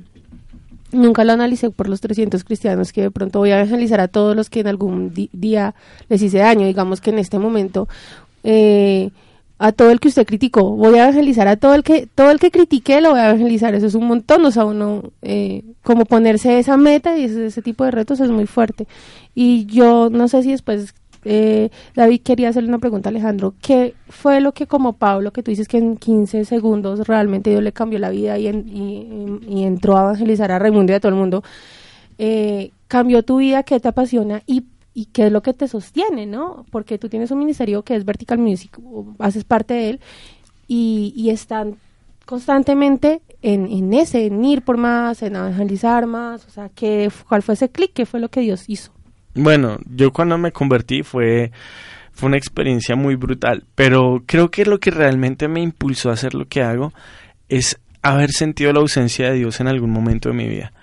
Nunca lo analicé por los 300 cristianos que de pronto voy a evangelizar a todos los que en algún di- día les hice daño. Digamos que en este momento eh, a todo el que usted criticó, voy a evangelizar a todo el que todo el que critiqué lo voy a evangelizar. Eso es un montón, o sea, uno eh, como ponerse esa meta y ese, tipo de retos es muy fuerte. Y yo no sé si después eh, David quería hacerle una pregunta a Alejandro. ¿Qué fue lo que como Pablo, que tú dices que en 15 segundos realmente Dios le cambió la vida y- y entró a evangelizar a Raimundo y a todo el mundo? eh, cambió tu vida, qué te apasiona y, y qué es lo que te sostiene, ¿no? Porque tú tienes un ministerio que es Vertical Music, haces parte de él y, y están constantemente en, en ese, en ir por más, en evangelizar más, o sea, ¿qué, ¿cuál fue ese clic? ¿Qué fue lo que Dios hizo? Bueno, yo cuando me convertí fue, fue una experiencia muy brutal, pero creo que lo que realmente me impulsó a hacer lo que hago es haber sentido la ausencia de Dios en algún momento de mi vida.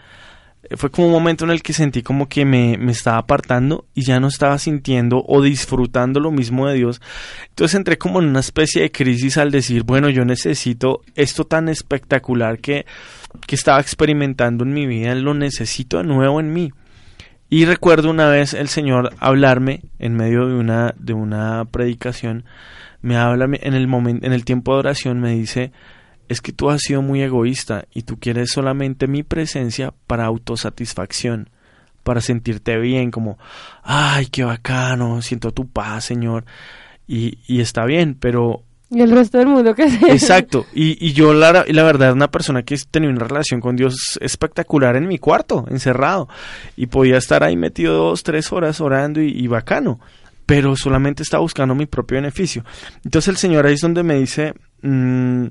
Fue como un momento en el que sentí como que me, me estaba apartando y ya no estaba sintiendo o disfrutando lo mismo de Dios. Entonces entré como en una especie de crisis al decir, bueno, yo necesito esto tan espectacular que, que estaba experimentando en mi vida, lo necesito de nuevo en mí. Y recuerdo una vez el Señor hablarme en medio de una, de una predicación, me habla en el momento, en el tiempo de oración, me dice, es que tú has sido muy egoísta y tú quieres solamente mi presencia para autosatisfacción, para sentirte bien, como, ay, qué bacano, siento tu paz, Señor. Y, y está bien, pero Y el resto del mundo que se... Exacto, y, y yo la, la verdad una persona que tenía una relación con Dios espectacular en mi cuarto, encerrado, y podía estar ahí metido dos, tres horas orando y, y bacano, pero solamente estaba buscando mi propio beneficio. Entonces el Señor ahí es donde me dice, mm,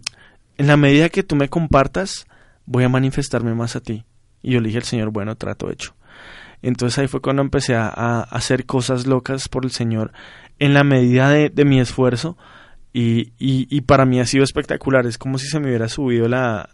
en la medida que tú me compartas, voy a manifestarme más a ti. Y yo le dije al Señor, bueno, trato hecho. Entonces ahí fue cuando empecé a, hacer cosas locas por el Señor en la medida de, mi esfuerzo y, y, para mí ha sido espectacular. Es como si se me hubiera subido la,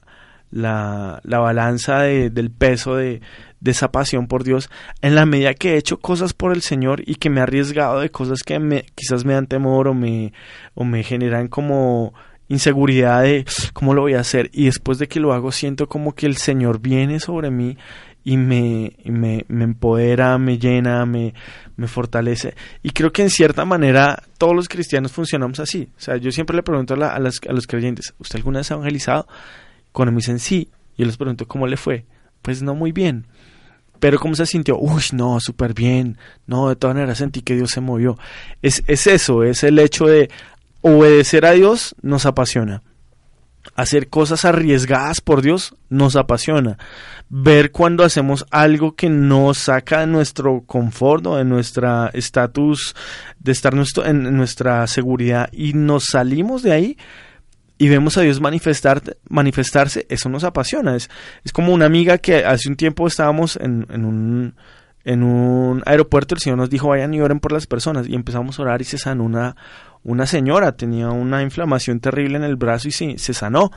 la, la balanza de- del peso de, de esa pasión por Dios en la medida que he hecho cosas por el Señor y que me he arriesgado de cosas que me, quizás me dan temor o me, o me generan como inseguridad de cómo lo voy a hacer y después de que lo hago siento como que el Señor viene sobre mí y me, me empodera, me llena, me, me fortalece. Y creo que en cierta manera todos los cristianos funcionamos así. O sea, yo siempre le pregunto a, la- a las- a los creyentes, ¿usted alguna vez ha evangelizado? Cuando me dicen sí, yo les pregunto cómo le fue. Pues no muy bien. Pero cómo se sintió, uy, no, súper bien. No, de todas maneras sentí que Dios se movió. Es, es eso, es el hecho de obedecer a Dios nos apasiona. hacer cosas arriesgadas por Dios nos apasiona. Ver cuando hacemos algo que nos saca de nuestro confort o de nuestra estatus, de estar nuestro, en nuestra seguridad y nos salimos de ahí y vemos a Dios manifestar, manifestarse, eso nos apasiona. Es, es como una amiga que hace un tiempo estábamos en, en un en un aeropuerto el Señor nos dijo vayan y oren por las personas y empezamos a orar y se sanó una, una señora, tenía una inflamación terrible en el brazo y se, se sanó.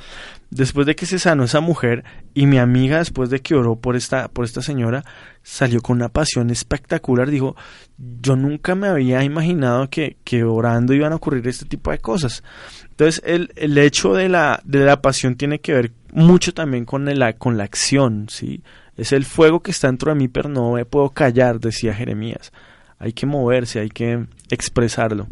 Después de que se sanó esa mujer y mi amiga después de que oró por esta, por esta señora salió con una pasión espectacular, dijo yo nunca me había imaginado que, que orando iban a ocurrir este tipo de cosas. Entonces el, el hecho de la, de la pasión tiene que ver mucho también con la, con la acción, ¿sí? Es el fuego que está dentro de mí, pero no me puedo callar, decía Jeremías. Hay que moverse, hay que expresarlo.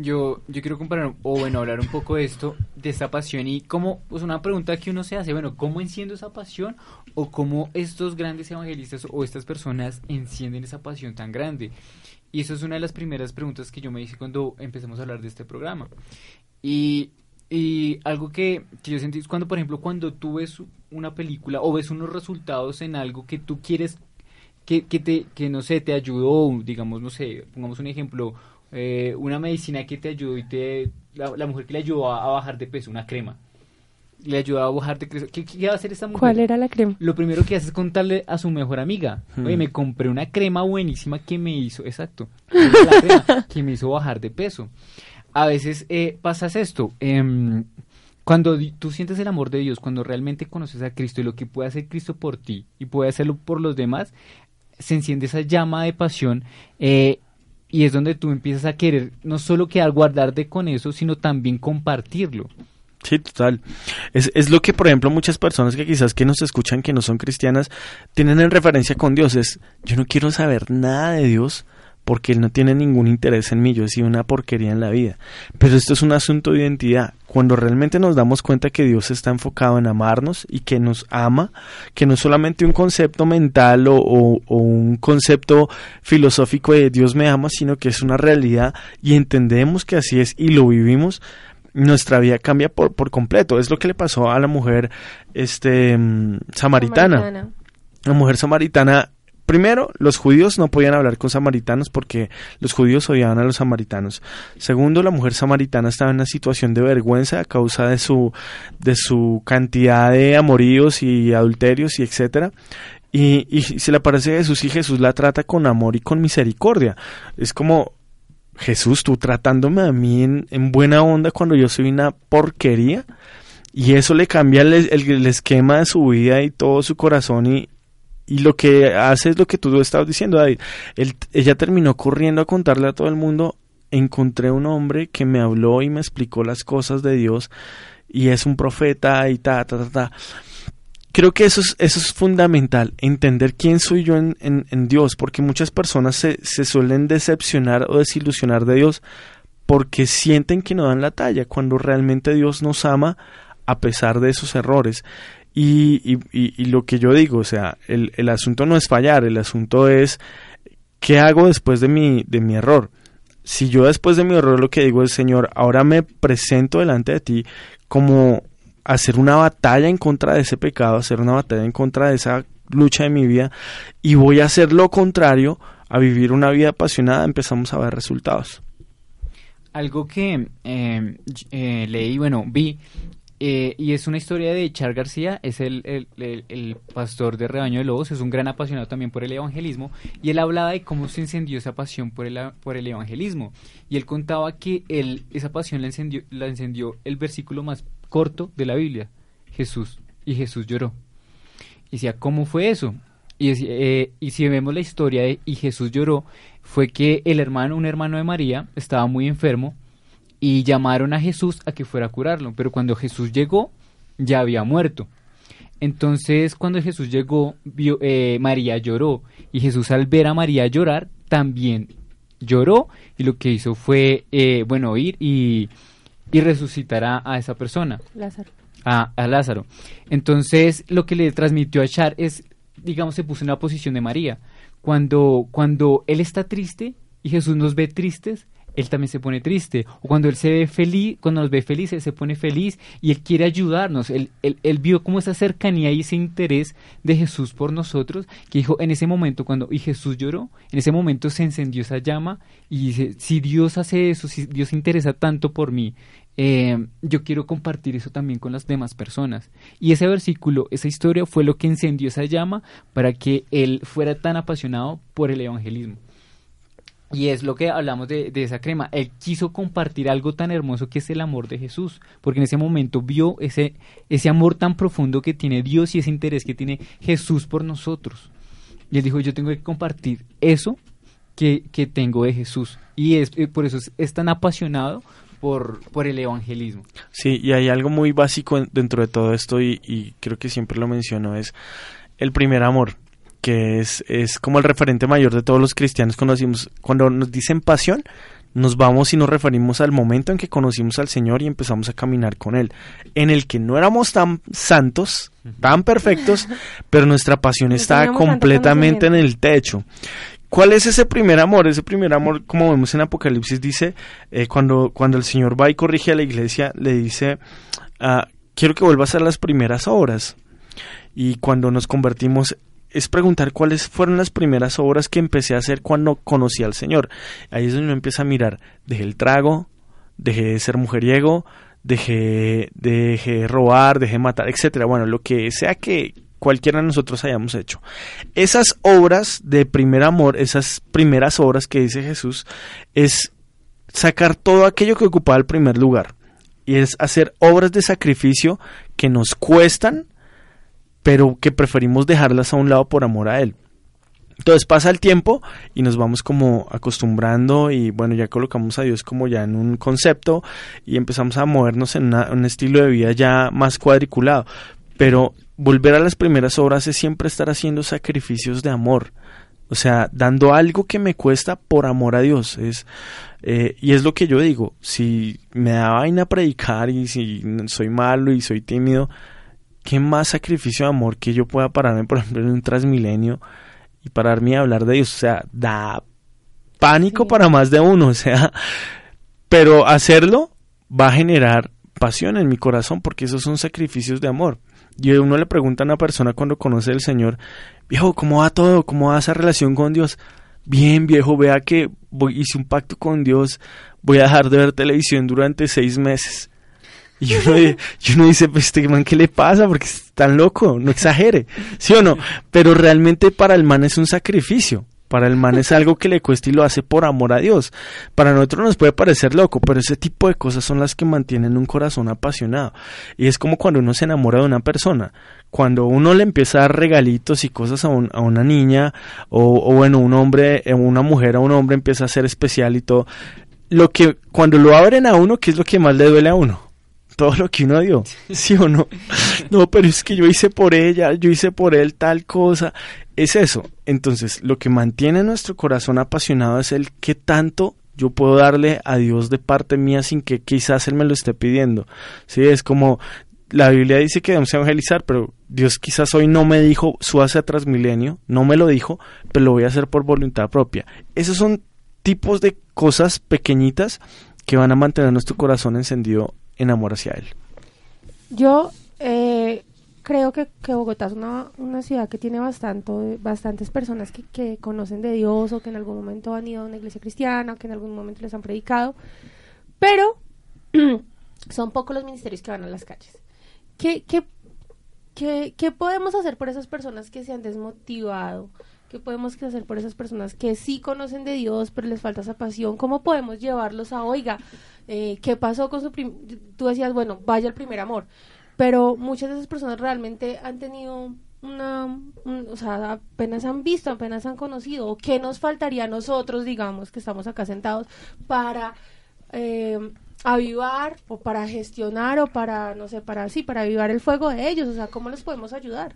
Yo, yo quiero comparar, o bueno, hablar un poco de esto, de esta pasión y cómo, pues una pregunta que uno se hace, bueno, ¿cómo enciendo esa pasión? O cómo estos grandes evangelistas o estas personas encienden esa pasión tan grande. Y eso es una de las primeras preguntas que yo me hice cuando empezamos a hablar de este programa. Y, y algo que, que yo sentí es cuando, por ejemplo, cuando tú ves una película o ves unos resultados en algo que tú quieres que, que te que no sé te ayudó digamos no sé pongamos un ejemplo eh, una medicina que te ayudó y te la, mujer que le ayudó a, bajar de peso una crema le ayudó a bajar de peso ¿Qué, ¿qué, va a hacer esta mujer? ¿Cuál era la crema? Lo primero que hace es contarle a su mejor amiga. Hmm. Oye, me compré una crema buenísima que me hizo, exacto, <laughs> la crema, que me hizo bajar de peso. A veces eh, pasas esto. em, cuando tú sientes el amor de Dios, cuando realmente conoces a Cristo y lo que puede hacer Cristo por ti y puede hacerlo por los demás, se enciende esa llama de pasión eh, y es donde tú empiezas a querer no solo quedar guardarte con eso, sino también compartirlo. Sí, total. Es, es lo que, por ejemplo, muchas personas que quizás que nos escuchan que no son cristianas tienen en referencia con Dios. Es, yo no quiero saber nada de Dios porque Él no tiene ningún interés en mí. Yo he sido una porquería en la vida. Pero esto es un asunto de identidad. Cuando realmente nos damos cuenta que Dios está enfocado en amarnos y que nos ama, que no es solamente un concepto mental o, o- o un concepto filosófico de Dios me ama, sino que es una realidad y entendemos que así es y lo vivimos, nuestra vida cambia por, por completo. Es lo que le pasó a la mujer este mm, samaritana. Samaritana. La mujer samaritana, primero, los judíos no podían hablar con samaritanos porque los judíos odiaban a los samaritanos. Segundo, la mujer samaritana estaba en una situación de vergüenza a causa de su, de su cantidad de amoríos y adulterios y etcétera. Y, y se le aparece a Jesús y Jesús la trata con amor y con misericordia. Es como, Jesús, tú tratándome a mí en, en buena onda cuando yo soy una porquería. Y eso le cambia el- el esquema de su vida y todo su corazón y, y lo que hace es lo que tú estabas diciendo, David. Ella terminó corriendo a contarle a todo el mundo, encontré un hombre que me habló y me explicó las cosas de Dios y es un profeta y ta, ta, ta, ta. Creo que eso es, eso es fundamental, entender quién soy yo en, en- en Dios, porque muchas personas se, se suelen decepcionar o desilusionar de Dios porque sienten que no dan la talla, cuando realmente Dios nos ama a pesar de esos errores. Y, y- y- lo que yo digo, o sea, el, el asunto no es fallar, el asunto es qué hago después de mi, de mi error. Si yo después de mi error lo que digo es, Señor, ahora me presento delante de ti como hacer una batalla en contra de ese pecado, hacer una batalla en contra de esa lucha de mi vida y voy a hacer lo contrario a vivir una vida apasionada, empezamos a ver resultados. Algo que eh, eh, leí, bueno, vi, eh, y es una historia de Char García, es el, el- el- pastor de Rebaño de Lobos, es un gran apasionado también por el evangelismo, y él hablaba de cómo se encendió esa pasión por el, por el evangelismo, y él contaba que él, esa pasión la encendió, encendió el versículo más corto de la Biblia, Jesús, y Jesús lloró. Y decía, ¿cómo fue eso? Y, eh, y si vemos la historia de Y Jesús lloró, fue que el hermano, un hermano de María, estaba muy enfermo y llamaron a Jesús a que fuera a curarlo, pero cuando Jesús llegó, ya había muerto. Entonces, cuando Jesús llegó, vio, eh, María lloró, y Jesús al ver a María llorar, también lloró, y lo que hizo fue, eh, bueno, ir y, y resucitar a, a esa persona Lázaro. a, a Lázaro. Entonces, lo que le transmitió a Char es, digamos, se puso en la posición de María. Cuando, cuando él está triste y Jesús nos ve tristes, Él también se pone triste. O cuando Él se ve feliz, cuando nos ve felices, se pone feliz y Él quiere ayudarnos. Él, él, él vio como esa cercanía y ese interés de Jesús por nosotros, que dijo en ese momento cuando, y Jesús lloró, en ese momento se encendió esa llama y dice, si Dios hace eso, si Dios se interesa tanto por mí, eh, yo quiero compartir eso también con las demás personas. Y ese versículo, esa historia fue lo que encendió esa llama para que él fuera tan apasionado por el evangelismo. Y es lo que hablamos de, de, esa crema. Él quiso compartir algo tan hermoso que es el amor de Jesús, porque en ese momento vio ese, ese amor tan profundo que tiene Dios y ese interés que tiene Jesús por nosotros. Y él dijo, yo tengo que compartir eso que, que tengo de Jesús. Y es, eh, por eso es, es tan apasionado por, por el evangelismo. Sí, y hay algo muy básico dentro de todo esto y, y creo que siempre lo menciono, es el primer amor que es, es como el referente mayor de todos los cristianos conocimos. Cuando nos dicen pasión, nos vamos y nos referimos al momento en que conocimos al Señor y empezamos a caminar con Él, en el que no éramos tan santos, tan perfectos, <laughs> pero nuestra pasión estaba completamente en el techo. ¿Cuál es ese primer amor? Ese primer amor, como vemos en Apocalipsis, dice, eh, cuando, cuando el Señor va y corrige a la iglesia, le dice, ah, quiero que vuelvas a las primeras obras. Y cuando nos convertimos, es preguntar cuáles fueron las primeras obras que empecé a hacer cuando conocí al Señor. Ahí es donde uno empieza a mirar, dejé el trago, dejé de ser mujeriego, dejé, dejé de robar, dejé de matar, etcétera. Bueno, lo que sea que, cualquiera de nosotros hayamos hecho. Esas obras de primer amor, esas primeras obras que dice Jesús, es sacar todo aquello que ocupaba el primer lugar. Y es hacer obras de sacrificio que nos cuestan, pero que preferimos dejarlas a un lado por amor a Él. Entonces pasa el tiempo y nos vamos como acostumbrando y bueno, ya colocamos a Dios como ya en un concepto y empezamos a movernos en un estilo de vida ya más cuadriculado. Pero volver a las primeras obras es siempre estar haciendo sacrificios de amor. O sea, dando algo que me cuesta por amor a Dios. Es, eh, y es lo que yo digo. Si me da vaina predicar y si soy malo y soy tímido, ¿qué más sacrificio de amor que yo pueda pararme, por ejemplo, en un transmilenio y pararme a hablar de Dios? O sea, da pánico sí. para más de uno. O sea, pero hacerlo va a generar pasión en mi corazón porque esos son sacrificios de amor. Y uno le pregunta a una persona cuando conoce al Señor, viejo, ¿cómo va todo? ¿Cómo va esa relación con Dios? Bien, viejo, vea que voy, hice un pacto con Dios, voy a dejar de ver televisión durante seis meses. Y uno, dice, pues este man, ¿qué le pasa? Porque es tan loco, no exagere, ¿sí o no? Pero realmente para el man es un sacrificio. Para el man es algo que le cuesta y lo hace por amor a Dios. Para nosotros nos puede parecer loco, pero ese tipo de cosas son las que mantienen un corazón apasionado. Y es como cuando uno se enamora de una persona. Cuando uno le empieza a dar regalitos y cosas a, un, a una niña, o, o, bueno, un hombre, una mujer a un hombre empieza a ser especial y todo. Lo que, cuando lo abren a uno, ¿qué es lo que más le duele a uno? Todo lo que uno dio, ¿sí o no? No, pero es que yo hice por ella, yo hice por él tal cosa. Es eso. Entonces, lo que mantiene nuestro corazón apasionado es el que tanto yo puedo darle a Dios de parte mía sin que quizás Él me lo esté pidiendo. Sí, es como la Biblia dice que debemos evangelizar, pero Dios quizás hoy no me dijo su hace tras milenio, no me lo dijo, pero lo voy a hacer por voluntad propia. Esos son tipos de cosas pequeñitas que van a mantener nuestro corazón encendido en amor hacia Él. Yo eh, creo que, que, Bogotá es una, una ciudad que tiene bastante, bastantes personas que, que, conocen de Dios o que en algún momento han ido a una iglesia cristiana o que en algún momento les han predicado, pero <clears throat> son pocos los ministerios que van a las calles. ¿Qué, qué, qué, qué podemos hacer por esas personas que se han desmotivado? ¿Qué podemos hacer por esas personas que sí conocen de Dios, pero les falta esa pasión? ¿Cómo podemos llevarlos a, oiga, eh, qué pasó con su... Tú decías, bueno, vaya el primer amor, pero muchas de esas personas realmente han tenido una... Un, o sea, apenas han visto, apenas han conocido, ¿qué nos faltaría a nosotros, digamos, que estamos acá sentados, para... Eh, avivar o para gestionar o para no sé para sí para avivar el fuego de ellos o sea cómo les podemos ayudar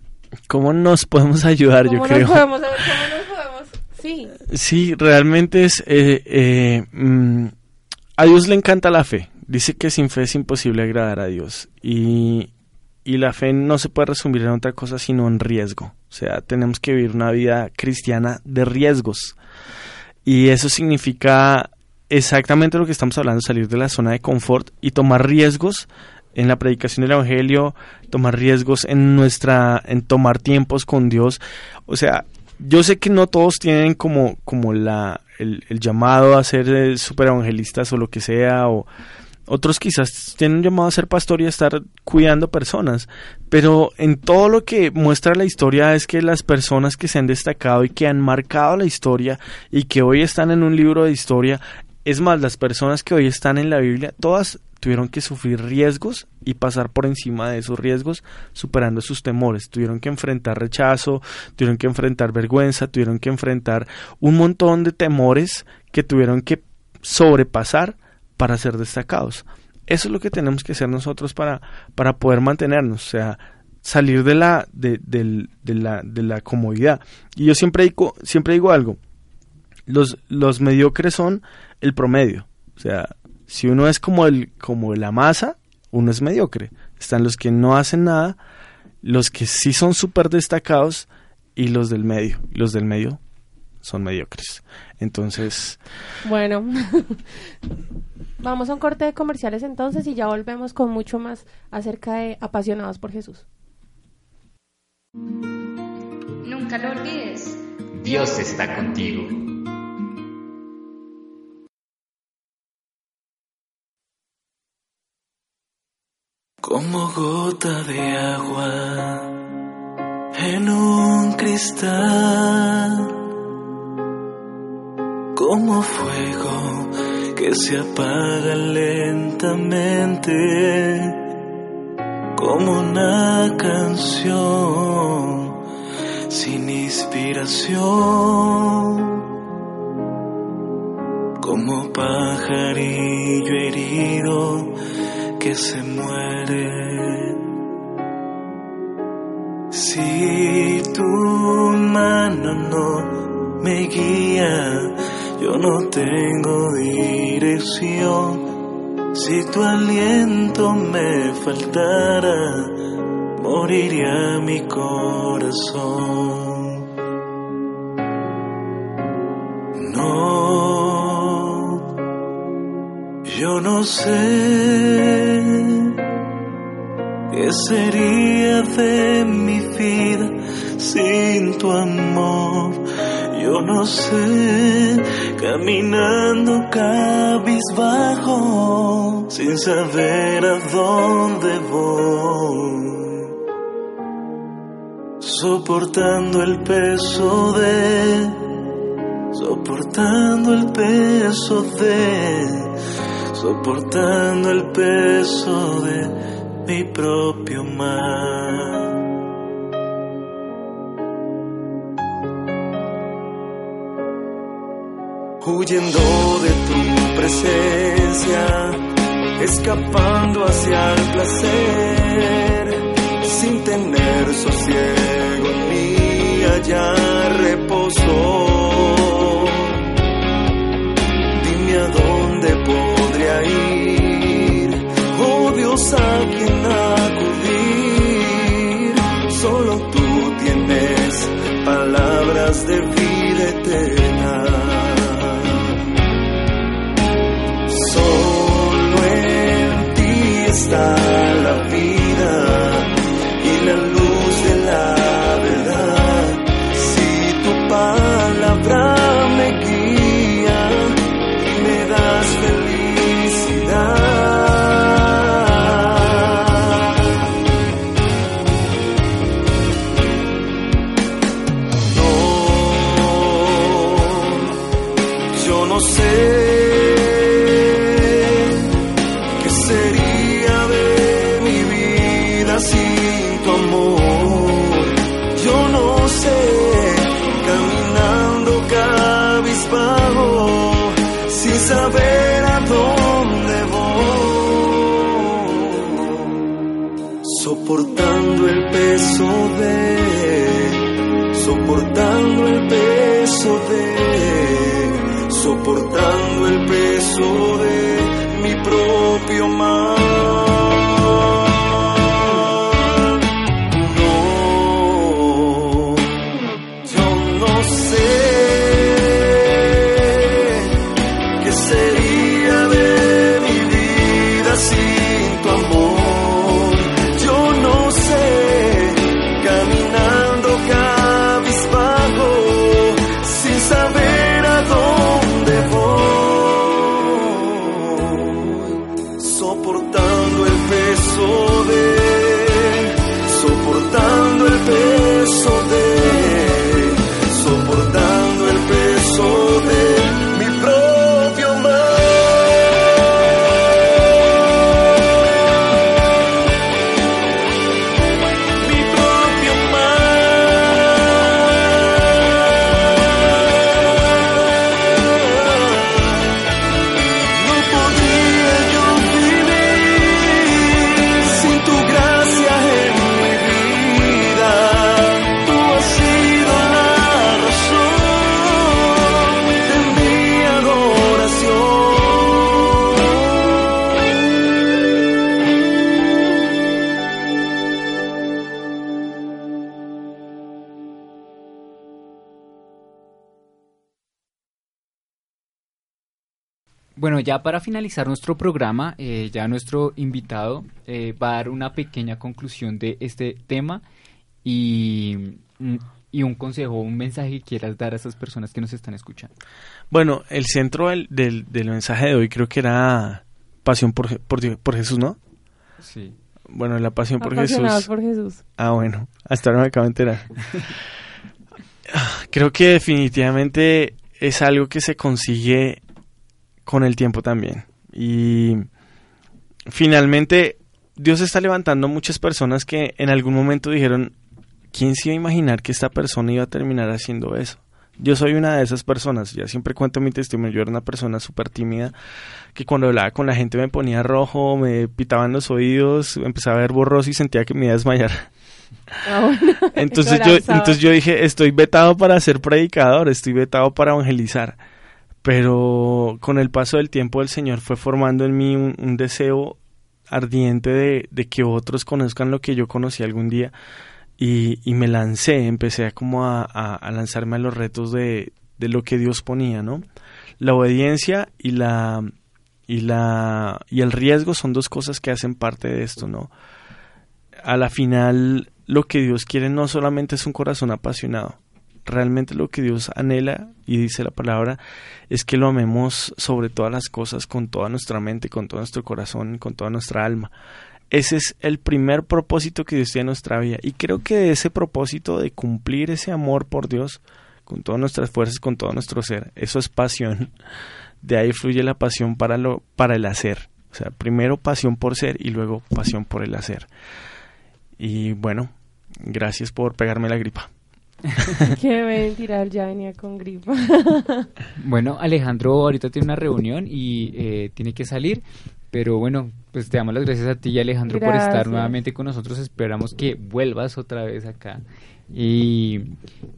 cómo nos podemos ayudar yo ¿Cómo creo podemos, cómo nos podemos sí sí realmente es eh, eh, mm, a Dios le encanta la fe. Dice que sin fe es imposible agradar a Dios. Y, y la fe no se puede resumir en otra cosa sino en riesgo. O sea, tenemos que vivir una vida cristiana de riesgos. Y eso significa exactamente lo que estamos hablando, salir de la zona de confort y tomar riesgos en la predicación del evangelio, tomar riesgos en nuestra en tomar tiempos con Dios. O sea, yo sé que no todos tienen como como la el, el llamado a ser eh, super evangelistas o lo que sea o otros quizás tienen un llamado a ser pastor y a estar cuidando personas, pero en todo lo que muestra la historia es que las personas que se han destacado y que han marcado la historia y que hoy están en un libro de historia, es más, las personas que hoy están en la Biblia, todas tuvieron que sufrir riesgos y pasar por encima de esos riesgos superando sus temores. Tuvieron que enfrentar rechazo, tuvieron que enfrentar vergüenza, tuvieron que enfrentar un montón de temores que tuvieron que sobrepasar para ser destacados. Eso es lo que tenemos que hacer nosotros para, para poder mantenernos, o sea, salir de la, de, del- de la, de la comodidad. Y yo siempre digo, siempre digo algo, los, los mediocres son el promedio, o sea, si uno es como, el, como la masa, uno es mediocre. Están los que no hacen nada, los que sí son súper destacados y los del medio. Los del medio son mediocres. Entonces, Bueno, <laughs> vamos a un corte de comerciales entonces y ya volvemos con mucho más acerca de apasionados por Jesús. Nunca lo olvides. Dios está contigo. Como gota de agua en un cristal, como fuego que se apaga lentamente, como una canción sin inspiración, como pajarillo herido que se muere. Si tu mano no me guía, yo no tengo dirección. Si tu aliento me faltara, moriría mi corazón. No, yo no sé qué sería de mi vida sin tu amor. Yo no sé, caminando cabizbajo, sin saber a dónde voy. Soportando el peso de, soportando el peso de, soportando el peso de mi propio mal. Huyendo de tu presencia, escapando hacia el placer, sin tener sosiego en mí el ya para finalizar nuestro programa, eh, ya nuestro invitado eh, va a dar una pequeña conclusión de este tema y, mm, y un consejo, un mensaje que quieras dar a esas personas que nos están escuchando. Bueno, el centro del, del, del mensaje de hoy creo que era pasión por, por, Jesús, ¿no? Sí. Bueno, la pasión por Apasionados Jesús. por Jesús. Ah, bueno, hasta ahora me acabo de enterar. <laughs> Creo que definitivamente es algo que se consigue con el tiempo también. Y finalmente Dios está levantando muchas personas que en algún momento dijeron, ¿quién se iba a imaginar que esta persona iba a terminar haciendo eso? Yo soy una de esas personas, ya siempre cuento mi testimonio, yo era una persona súper tímida, que cuando hablaba con la gente me ponía rojo, me pitaban los oídos, empezaba a ver borroso y sentía que me iba a desmayar. Ah, Entonces <laughs> yo, entonces yo dije, estoy vetado para ser predicador, estoy vetado para evangelizar. Pero con el paso del tiempo el Señor fue formando en mí un, deseo ardiente de, que otros conozcan lo que yo conocí algún día. Y, me lancé, empecé a como a lanzarme a los retos de, de lo que Dios ponía, ¿no? La obediencia y la y la y el riesgo son dos cosas que hacen parte de esto, ¿no? a la final lo que Dios quiere no solamente es un corazón apasionado. Realmente lo que Dios anhela y dice la palabra es que lo amemos sobre todas las cosas con toda nuestra mente, con todo nuestro corazón, con toda nuestra alma. Ese es el primer propósito que Dios tiene en nuestra vida. Y creo que ese propósito de cumplir ese amor por Dios con todas nuestras fuerzas, con todo nuestro ser, eso es pasión. De ahí fluye la pasión para lo para el hacer. O sea, primero pasión por ser y luego pasión por el hacer. Y bueno, gracias por pegarme la gripa. <laughs> Qué mentira, él ya venía con gripa. <laughs> Bueno, Alejandro ahorita tiene una reunión y eh, tiene que salir, pero bueno, pues te damos las gracias a ti y Alejandro por estar nuevamente con nosotros. Esperamos que vuelvas otra vez acá y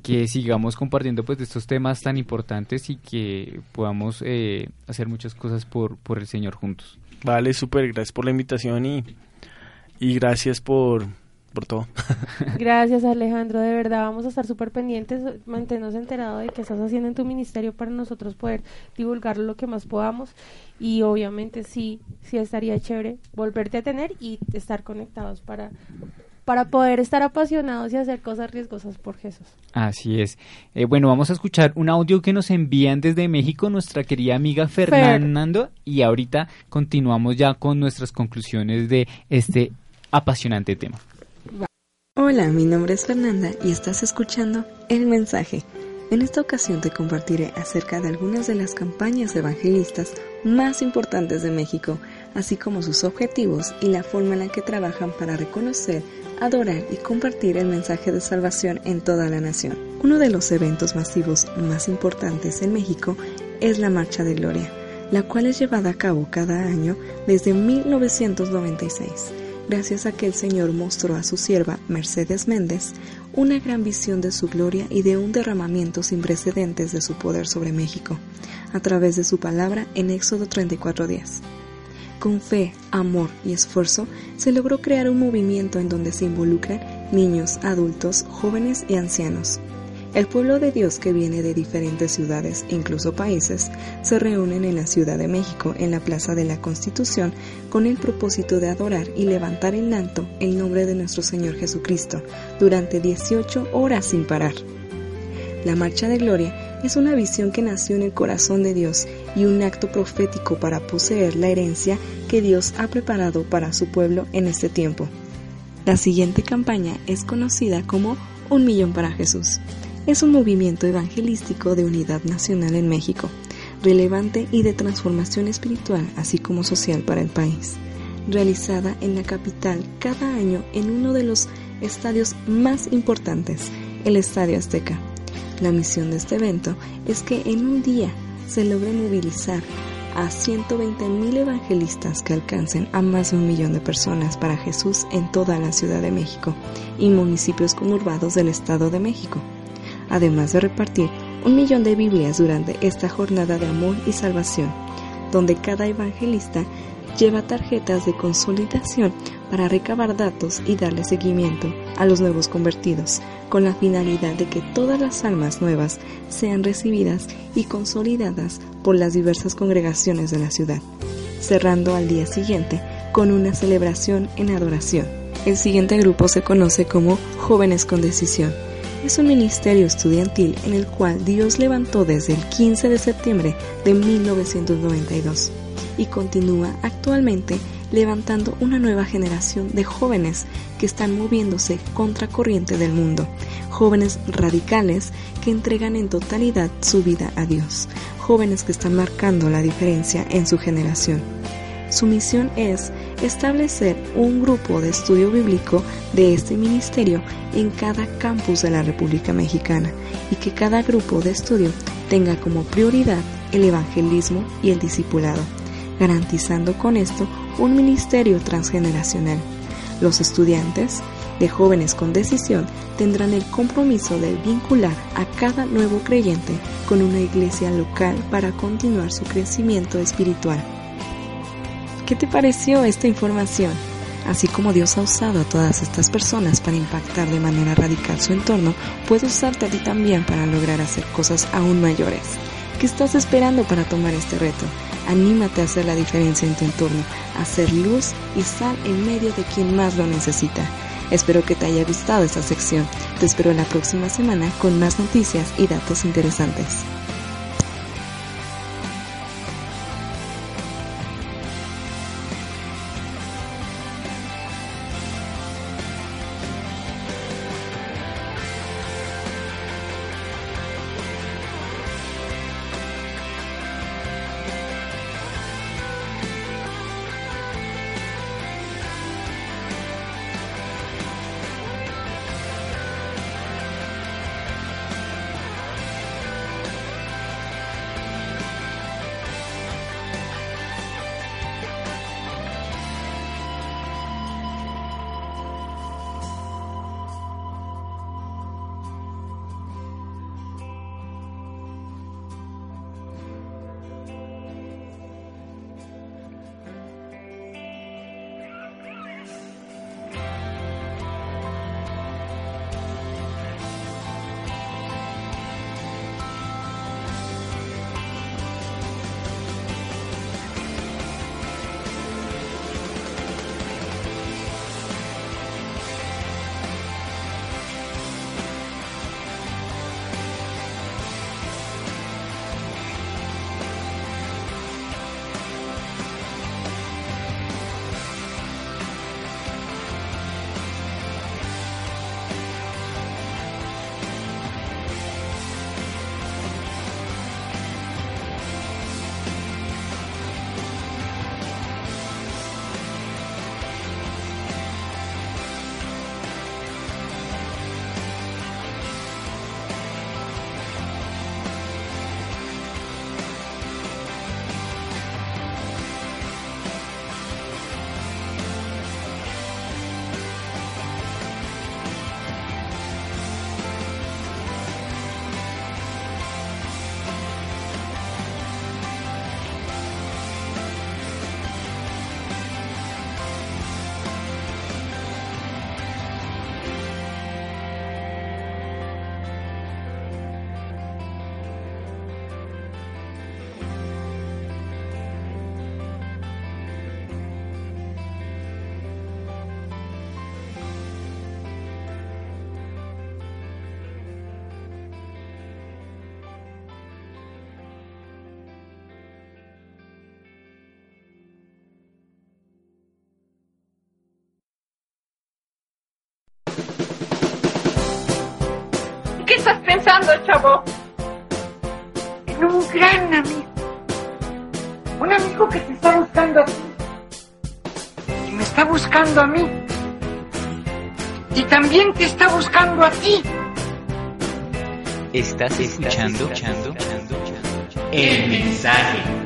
que sigamos compartiendo pues de estos temas tan importantes y que podamos eh, hacer muchas cosas por, por el Señor juntos. Vale, súper, gracias por la invitación y, y gracias por, por todo. <laughs> Gracias Alejandro, de verdad vamos a estar súper pendientes, mantenernos enterados de qué estás haciendo en tu ministerio para nosotros poder divulgar lo que más podamos y obviamente sí, sí estaría chévere volverte a tener y estar conectados para, para poder estar apasionados y hacer cosas riesgosas por Jesús. Así es. Eh, bueno, vamos a escuchar un audio que nos envían desde México nuestra querida amiga Fernando y ahorita continuamos ya con nuestras conclusiones de este apasionante tema. Hola, mi nombre es Fernanda y estás escuchando El Mensaje. En esta ocasión te compartiré acerca de algunas de las campañas evangelistas más importantes de México, así como sus objetivos y la forma en la que trabajan para reconocer, adorar y compartir el mensaje de salvación en toda la nación. Uno de los eventos masivos más importantes en México es la Marcha de Gloria, la cual es llevada a cabo cada año desde 1996 gracias a que el Señor mostró a su sierva Mercedes Méndez una gran visión de su gloria y de un derramamiento sin precedentes de su poder sobre México, a través de su palabra en Éxodo 34:10. Con fe, amor y esfuerzo se logró crear un movimiento en donde se involucran niños, adultos, jóvenes y ancianos. El pueblo de Dios que viene de diferentes ciudades incluso países se reúnen en la Ciudad de México, en la Plaza de la Constitución, con el propósito de adorar y levantar en alto el nombre de nuestro Señor Jesucristo durante 18 horas sin parar. La Marcha de Gloria es una visión que nació en el corazón de Dios y un acto profético para poseer la herencia que Dios ha preparado para su pueblo en este tiempo. La siguiente campaña es conocida como Un Millón para Jesús es un movimiento evangelístico de unidad nacional en México, relevante y de transformación espiritual así como social para el país, realizada en la capital cada año en uno de los estadios más importantes, el Estadio Azteca. La misión de este evento es que en un día se logre movilizar a 120.000 evangelistas que alcancen a más de un millón de personas para Jesús en toda la Ciudad de México y municipios conurbados del Estado de México además de repartir un millón de Biblias durante esta jornada de amor y salvación, donde cada evangelista lleva tarjetas de consolidación para recabar datos y darle seguimiento a los nuevos convertidos, con la finalidad de que todas las almas nuevas sean recibidas y consolidadas por las diversas congregaciones de la ciudad, cerrando al día siguiente con una celebración en adoración. El siguiente grupo se conoce como Jóvenes con Decisión. Es un ministerio estudiantil en el cual Dios levantó desde el 15 de septiembre de 1992 y continúa actualmente levantando una nueva generación de jóvenes que están moviéndose contra corriente del mundo, jóvenes radicales que entregan en totalidad su vida a Dios, jóvenes que están marcando la diferencia en su generación. Su misión es establecer un grupo de estudio bíblico de este ministerio en cada campus de la República Mexicana y que cada grupo de estudio tenga como prioridad el evangelismo y el discipulado, garantizando con esto un ministerio transgeneracional. Los estudiantes de jóvenes con decisión tendrán el compromiso de vincular a cada nuevo creyente con una iglesia local para continuar su crecimiento espiritual. ¿Qué te pareció esta información? Así como Dios ha usado a todas estas personas para impactar de manera radical su entorno, puede usarte a ti también para lograr hacer cosas aún mayores. ¿Qué estás esperando para tomar este reto? Anímate a hacer la diferencia en tu entorno, a hacer luz y sal en medio de quien más lo necesita. Espero que te haya gustado esta sección. Te espero la próxima semana con más noticias y datos interesantes. Pensando, chavo? En un gran amigo. Un amigo que te está buscando a ti. Y me está buscando a mí. Y también te está buscando a ti. Estás escuchando, el mensaje.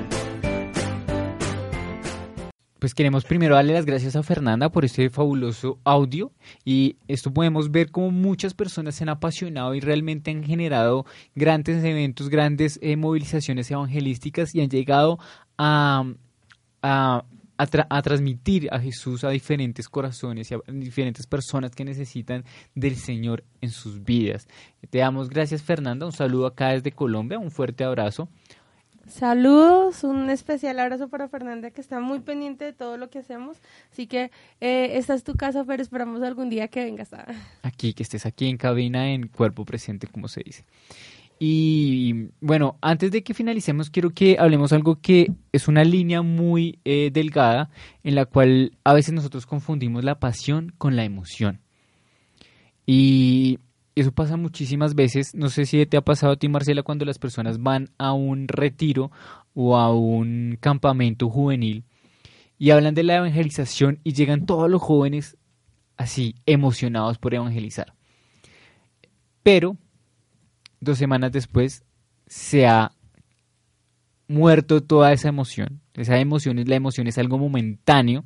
Pues queremos primero darle las gracias a Fernanda por este fabuloso audio y esto podemos ver cómo muchas personas se han apasionado y realmente han generado grandes eventos, grandes eh, movilizaciones evangelísticas y han llegado a, a a, tra- a transmitir a Jesús a diferentes corazones y a diferentes personas que necesitan del Señor en sus vidas. Te damos gracias Fernanda, un saludo acá desde Colombia, un fuerte abrazo. Saludos, un especial abrazo para Fernanda que está muy pendiente de todo lo que hacemos. Así que eh, esta es tu casa, pero esperamos algún día que vengas. a- aquí, que estés aquí en cabina en cuerpo presente, como se dice. Y bueno, antes de que finalicemos, quiero que hablemos algo que es una línea muy eh, delgada en la cual a veces nosotros confundimos la pasión con la emoción. Y eso pasa muchísimas veces. No sé si te ha pasado a ti, Marcela, cuando las personas van a un retiro o a un campamento juvenil y hablan de la evangelización y llegan todos los jóvenes así emocionados por evangelizar. Pero dos semanas después se ha muerto toda esa emoción. Esa emoción es la emoción es algo momentáneo,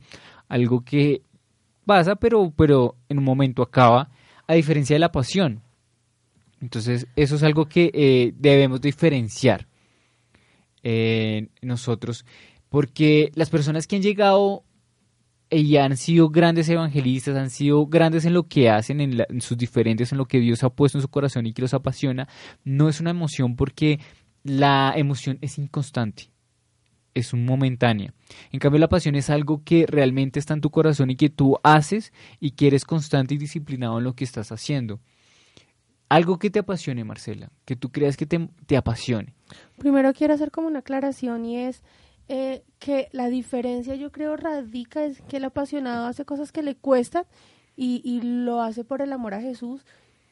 algo que pasa, pero, pero en un momento acaba, a diferencia de la pasión. Entonces, eso es algo que eh, debemos diferenciar eh, nosotros, porque las personas que han llegado y han sido grandes evangelistas, han sido grandes en lo que hacen, en, la- sus diferentes, en lo que Dios ha puesto en su corazón y que los apasiona, no es una emoción porque la emoción es inconstante, es un momentánea. En cambio, la pasión es algo que realmente está en tu corazón y que tú haces y que eres constante y disciplinado en lo que estás haciendo. Algo que te apasione, Marcela, que tú creas que te, apasione. Primero quiero hacer como una aclaración y es eh, que la diferencia yo creo radica es que el apasionado hace cosas que le cuestan y, y lo hace por el amor a Jesús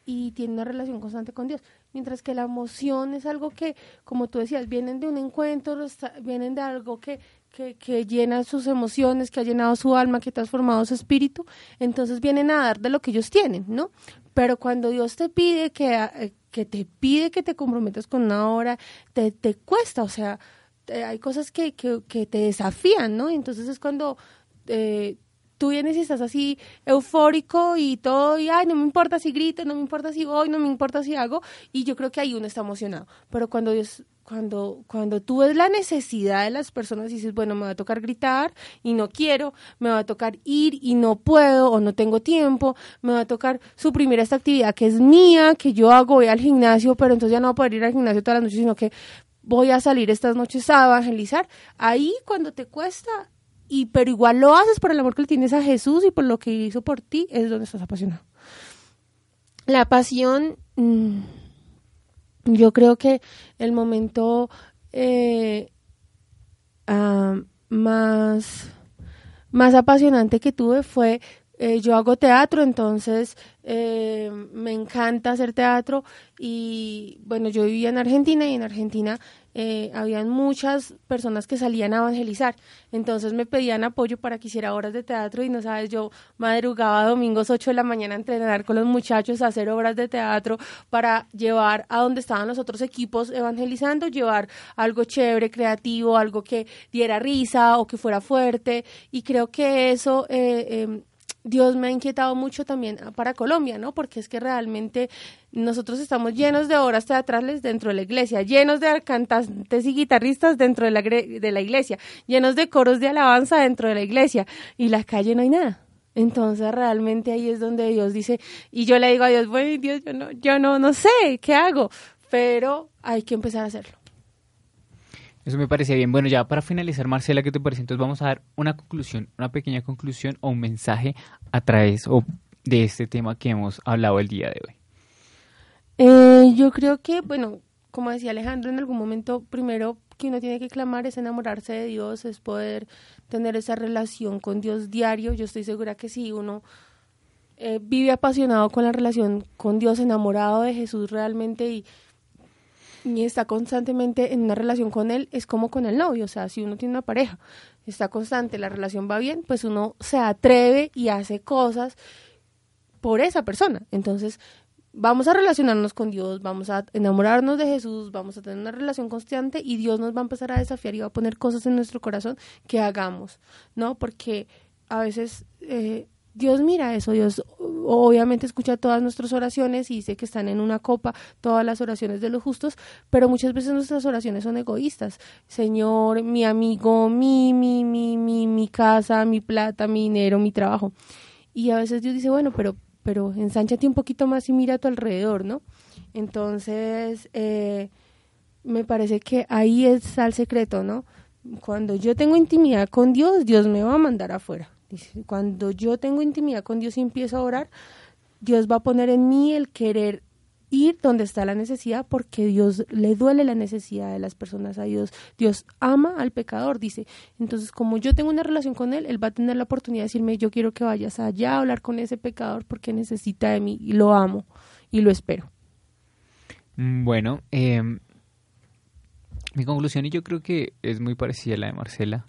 y tiene una relación constante con Dios. Mientras que la emoción es algo que, como tú decías, vienen de un encuentro, vienen de algo que, que, que llena sus emociones, que ha llenado su alma, que ha transformado su espíritu, entonces vienen a dar de lo que ellos tienen, ¿no? Pero cuando Dios te pide que, eh, te pide que te comprometas con una hora, te, cuesta, o sea, hay cosas que te desafían, ¿no? Entonces es cuando eh, tú vienes y estás así eufórico y todo, y ay, no me importa si grito, no me importa si voy, no me importa si hago, y yo creo que ahí uno está emocionado. Pero cuando Dios, cuando, cuando tú ves la necesidad de las personas y dices, bueno, me va a tocar gritar y no quiero, me va a tocar ir y no puedo o no tengo tiempo, me va a tocar suprimir esta actividad que es mía, que yo hago, voy al gimnasio, pero entonces ya no voy a poder ir al gimnasio todas las noches, sino que voy a salir estas noches a evangelizar. Ahí cuando te cuesta, y pero igual lo haces por el amor que le tienes a Jesús y por lo que hizo por ti, es donde estás apasionado. La pasión, mm, yo creo que el momento eh, ah, más, más apasionante que tuve fue, eh, yo hago teatro, entonces eh, me encanta hacer teatro y bueno, yo vivía en Argentina y en Argentina eh, habían muchas personas que salían a evangelizar, entonces me pedían apoyo para que hiciera horas de teatro y no sabes, yo madrugaba domingos 8 de la mañana a entrenar con los muchachos, a hacer obras de teatro para llevar a donde estaban los otros equipos evangelizando, llevar algo chévere, creativo, algo que diera risa o que fuera fuerte y creo que eso... Eh, eh, Dios me ha inquietado mucho también para Colombia, ¿no? Porque es que realmente nosotros estamos llenos de obras teatrales dentro de la iglesia, llenos de cantantes y guitarristas dentro de la, de la iglesia, llenos de coros de alabanza dentro de la iglesia y la calle no hay nada. Entonces realmente ahí es donde Dios dice, y yo le digo a Dios, bueno, Dios, yo no, yo no, no sé qué hago, pero hay que empezar a hacerlo. Eso me parecía bien. Bueno, ya para finalizar, Marcela, ¿qué te parece? Entonces vamos a dar una conclusión, una pequeña conclusión o un mensaje a través o de este tema que hemos hablado el día de hoy. Eh, yo creo que, bueno, como decía Alejandro, en algún momento primero que uno tiene que clamar es enamorarse de Dios, es poder tener esa relación con Dios diario. Yo estoy segura que si uno eh, vive apasionado con la relación con Dios, enamorado de Jesús realmente y, y está constantemente en una relación con Él, es como con el novio. O sea, si uno tiene una pareja, está constante, la relación va bien, pues uno se atreve y hace cosas por esa persona. Entonces, vamos a relacionarnos con Dios, vamos a enamorarnos de Jesús, vamos a tener una relación constante y Dios nos va a empezar a desafiar y va a poner cosas en nuestro corazón que hagamos, ¿no? Porque a veces eh, Dios mira eso, Dios obviamente escucha todas nuestras oraciones y dice que están en una copa todas las oraciones de los justos, pero muchas veces nuestras oraciones son egoístas. Señor, mi amigo, mi, mi, mi, mi, mi casa, mi plata, mi dinero, mi trabajo. Y a veces Dios dice, bueno, pero, pero ensánchate un poquito más y mira a tu alrededor, ¿no? Entonces, eh, me parece que ahí está el secreto, ¿no? Cuando yo tengo intimidad con Dios, Dios me va a mandar afuera cuando yo tengo intimidad con Dios y empiezo a orar, Dios va a poner en mí el querer ir donde está la necesidad porque Dios le duele la necesidad de las personas a Dios. Dios ama al pecador, dice. Entonces, como yo tengo una relación con Él, Él va a tener la oportunidad de decirme, yo quiero que vayas allá a hablar con ese pecador porque necesita de mí y lo amo y lo espero. Mm, bueno, eh, mi conclusión y yo creo que es muy parecida a la de Marcela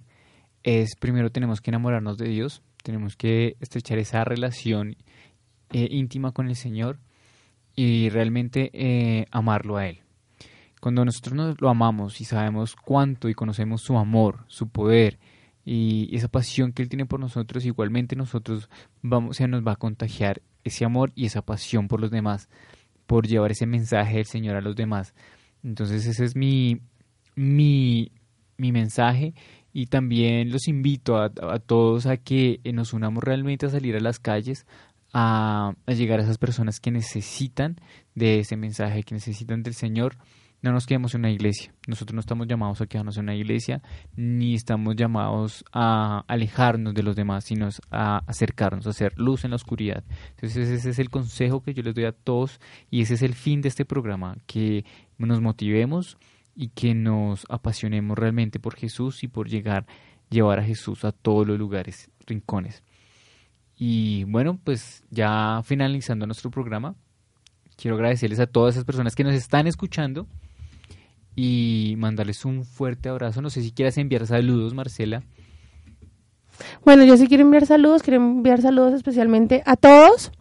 es primero tenemos que enamorarnos de Dios, tenemos que estrechar esa relación eh, íntima con el Señor y realmente eh, amarlo a Él. Cuando nosotros nos lo amamos y sabemos cuánto y conocemos su amor, su poder y esa pasión que Él tiene por nosotros, igualmente nosotros vamos, se nos va a contagiar ese amor y esa pasión por los demás, por llevar ese mensaje del Señor a los demás. Entonces ese es mi, mi, mi mensaje y también los invito a, todos a que nos unamos realmente a salir a las calles, a, llegar a esas personas que necesitan de ese mensaje, que necesitan del Señor. No nos quedemos en una iglesia. Nosotros no estamos llamados a quedarnos en una iglesia, ni estamos llamados a alejarnos de los demás, sino a acercarnos, a hacer luz en la oscuridad. Entonces ese es el consejo que yo les doy a todos y ese es el fin de este programa, que nos motivemos y que nos apasionemos realmente por Jesús y por llegar, llevar a Jesús a todos los lugares, rincones. Y bueno, pues ya finalizando nuestro programa, quiero agradecerles a todas esas personas que nos están escuchando y mandarles un fuerte abrazo. No sé si quieras enviar saludos, Marcela. Bueno, yo sí quiero enviar saludos, quiero enviar saludos especialmente a todos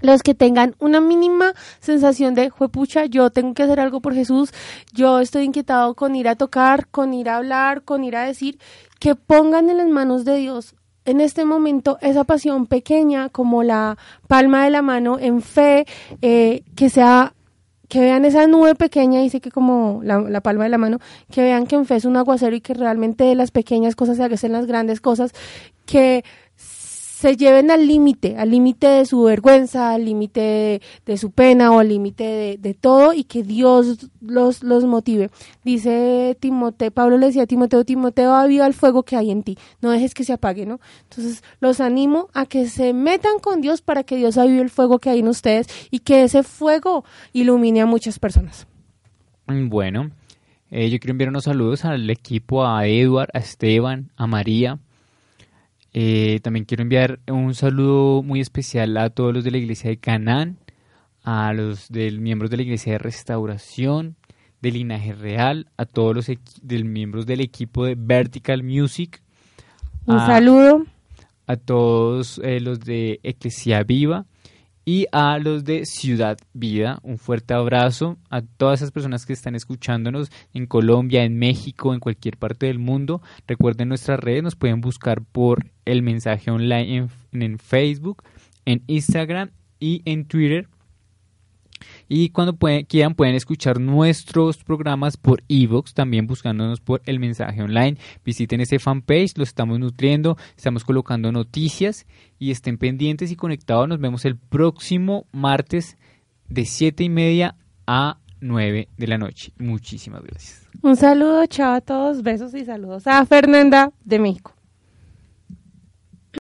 los que tengan una mínima sensación de, juepucha, yo tengo que hacer algo por Jesús, yo estoy inquietado con ir a tocar, con ir a hablar, con ir a decir, que pongan en las manos de Dios en este momento esa pasión pequeña como la palma de la mano en fe, eh, que sea que vean esa nube pequeña, dice que como la, palma de la mano, que vean que en fe es un aguacero y que realmente las pequeñas cosas se hacen las grandes cosas, que se lleven al límite, al límite de su vergüenza, al límite de, su pena o al límite de, todo y que Dios los, los motive. Dice Timoteo, Pablo le decía a Timoteo, Timoteo, aviva el fuego que hay en ti, no dejes que se apague, ¿no? Entonces los animo a que se metan con Dios para que Dios avive el fuego que hay en ustedes y que ese fuego ilumine a muchas personas. Bueno, eh, yo quiero enviar unos saludos al equipo, a Edward, a Esteban, a María, eh, también quiero enviar un saludo muy especial a todos los de la iglesia de Canaán, a los del miembros de la iglesia de Restauración, de Linaje Real, a todos los del miembros del equipo de Vertical Music. Un saludo. A todos eh, los de Eclesia Viva y a los de Ciudad Vida. Un fuerte abrazo a todas esas personas que están escuchándonos en Colombia, en México, en cualquier parte del mundo. Recuerden nuestras redes, nos pueden buscar por el mensaje online en, Facebook, en Instagram y en Twitter. Y cuando quieran pueden escuchar nuestros programas por Evox, también buscándonos por el mensaje online. Visiten ese fanpage, lo estamos nutriendo, estamos colocando noticias y estén pendientes y conectados. Nos vemos el próximo martes de 7 y media a 9 de la noche. Muchísimas gracias. Un saludo, chao a todos, besos y saludos a Fernanda de México.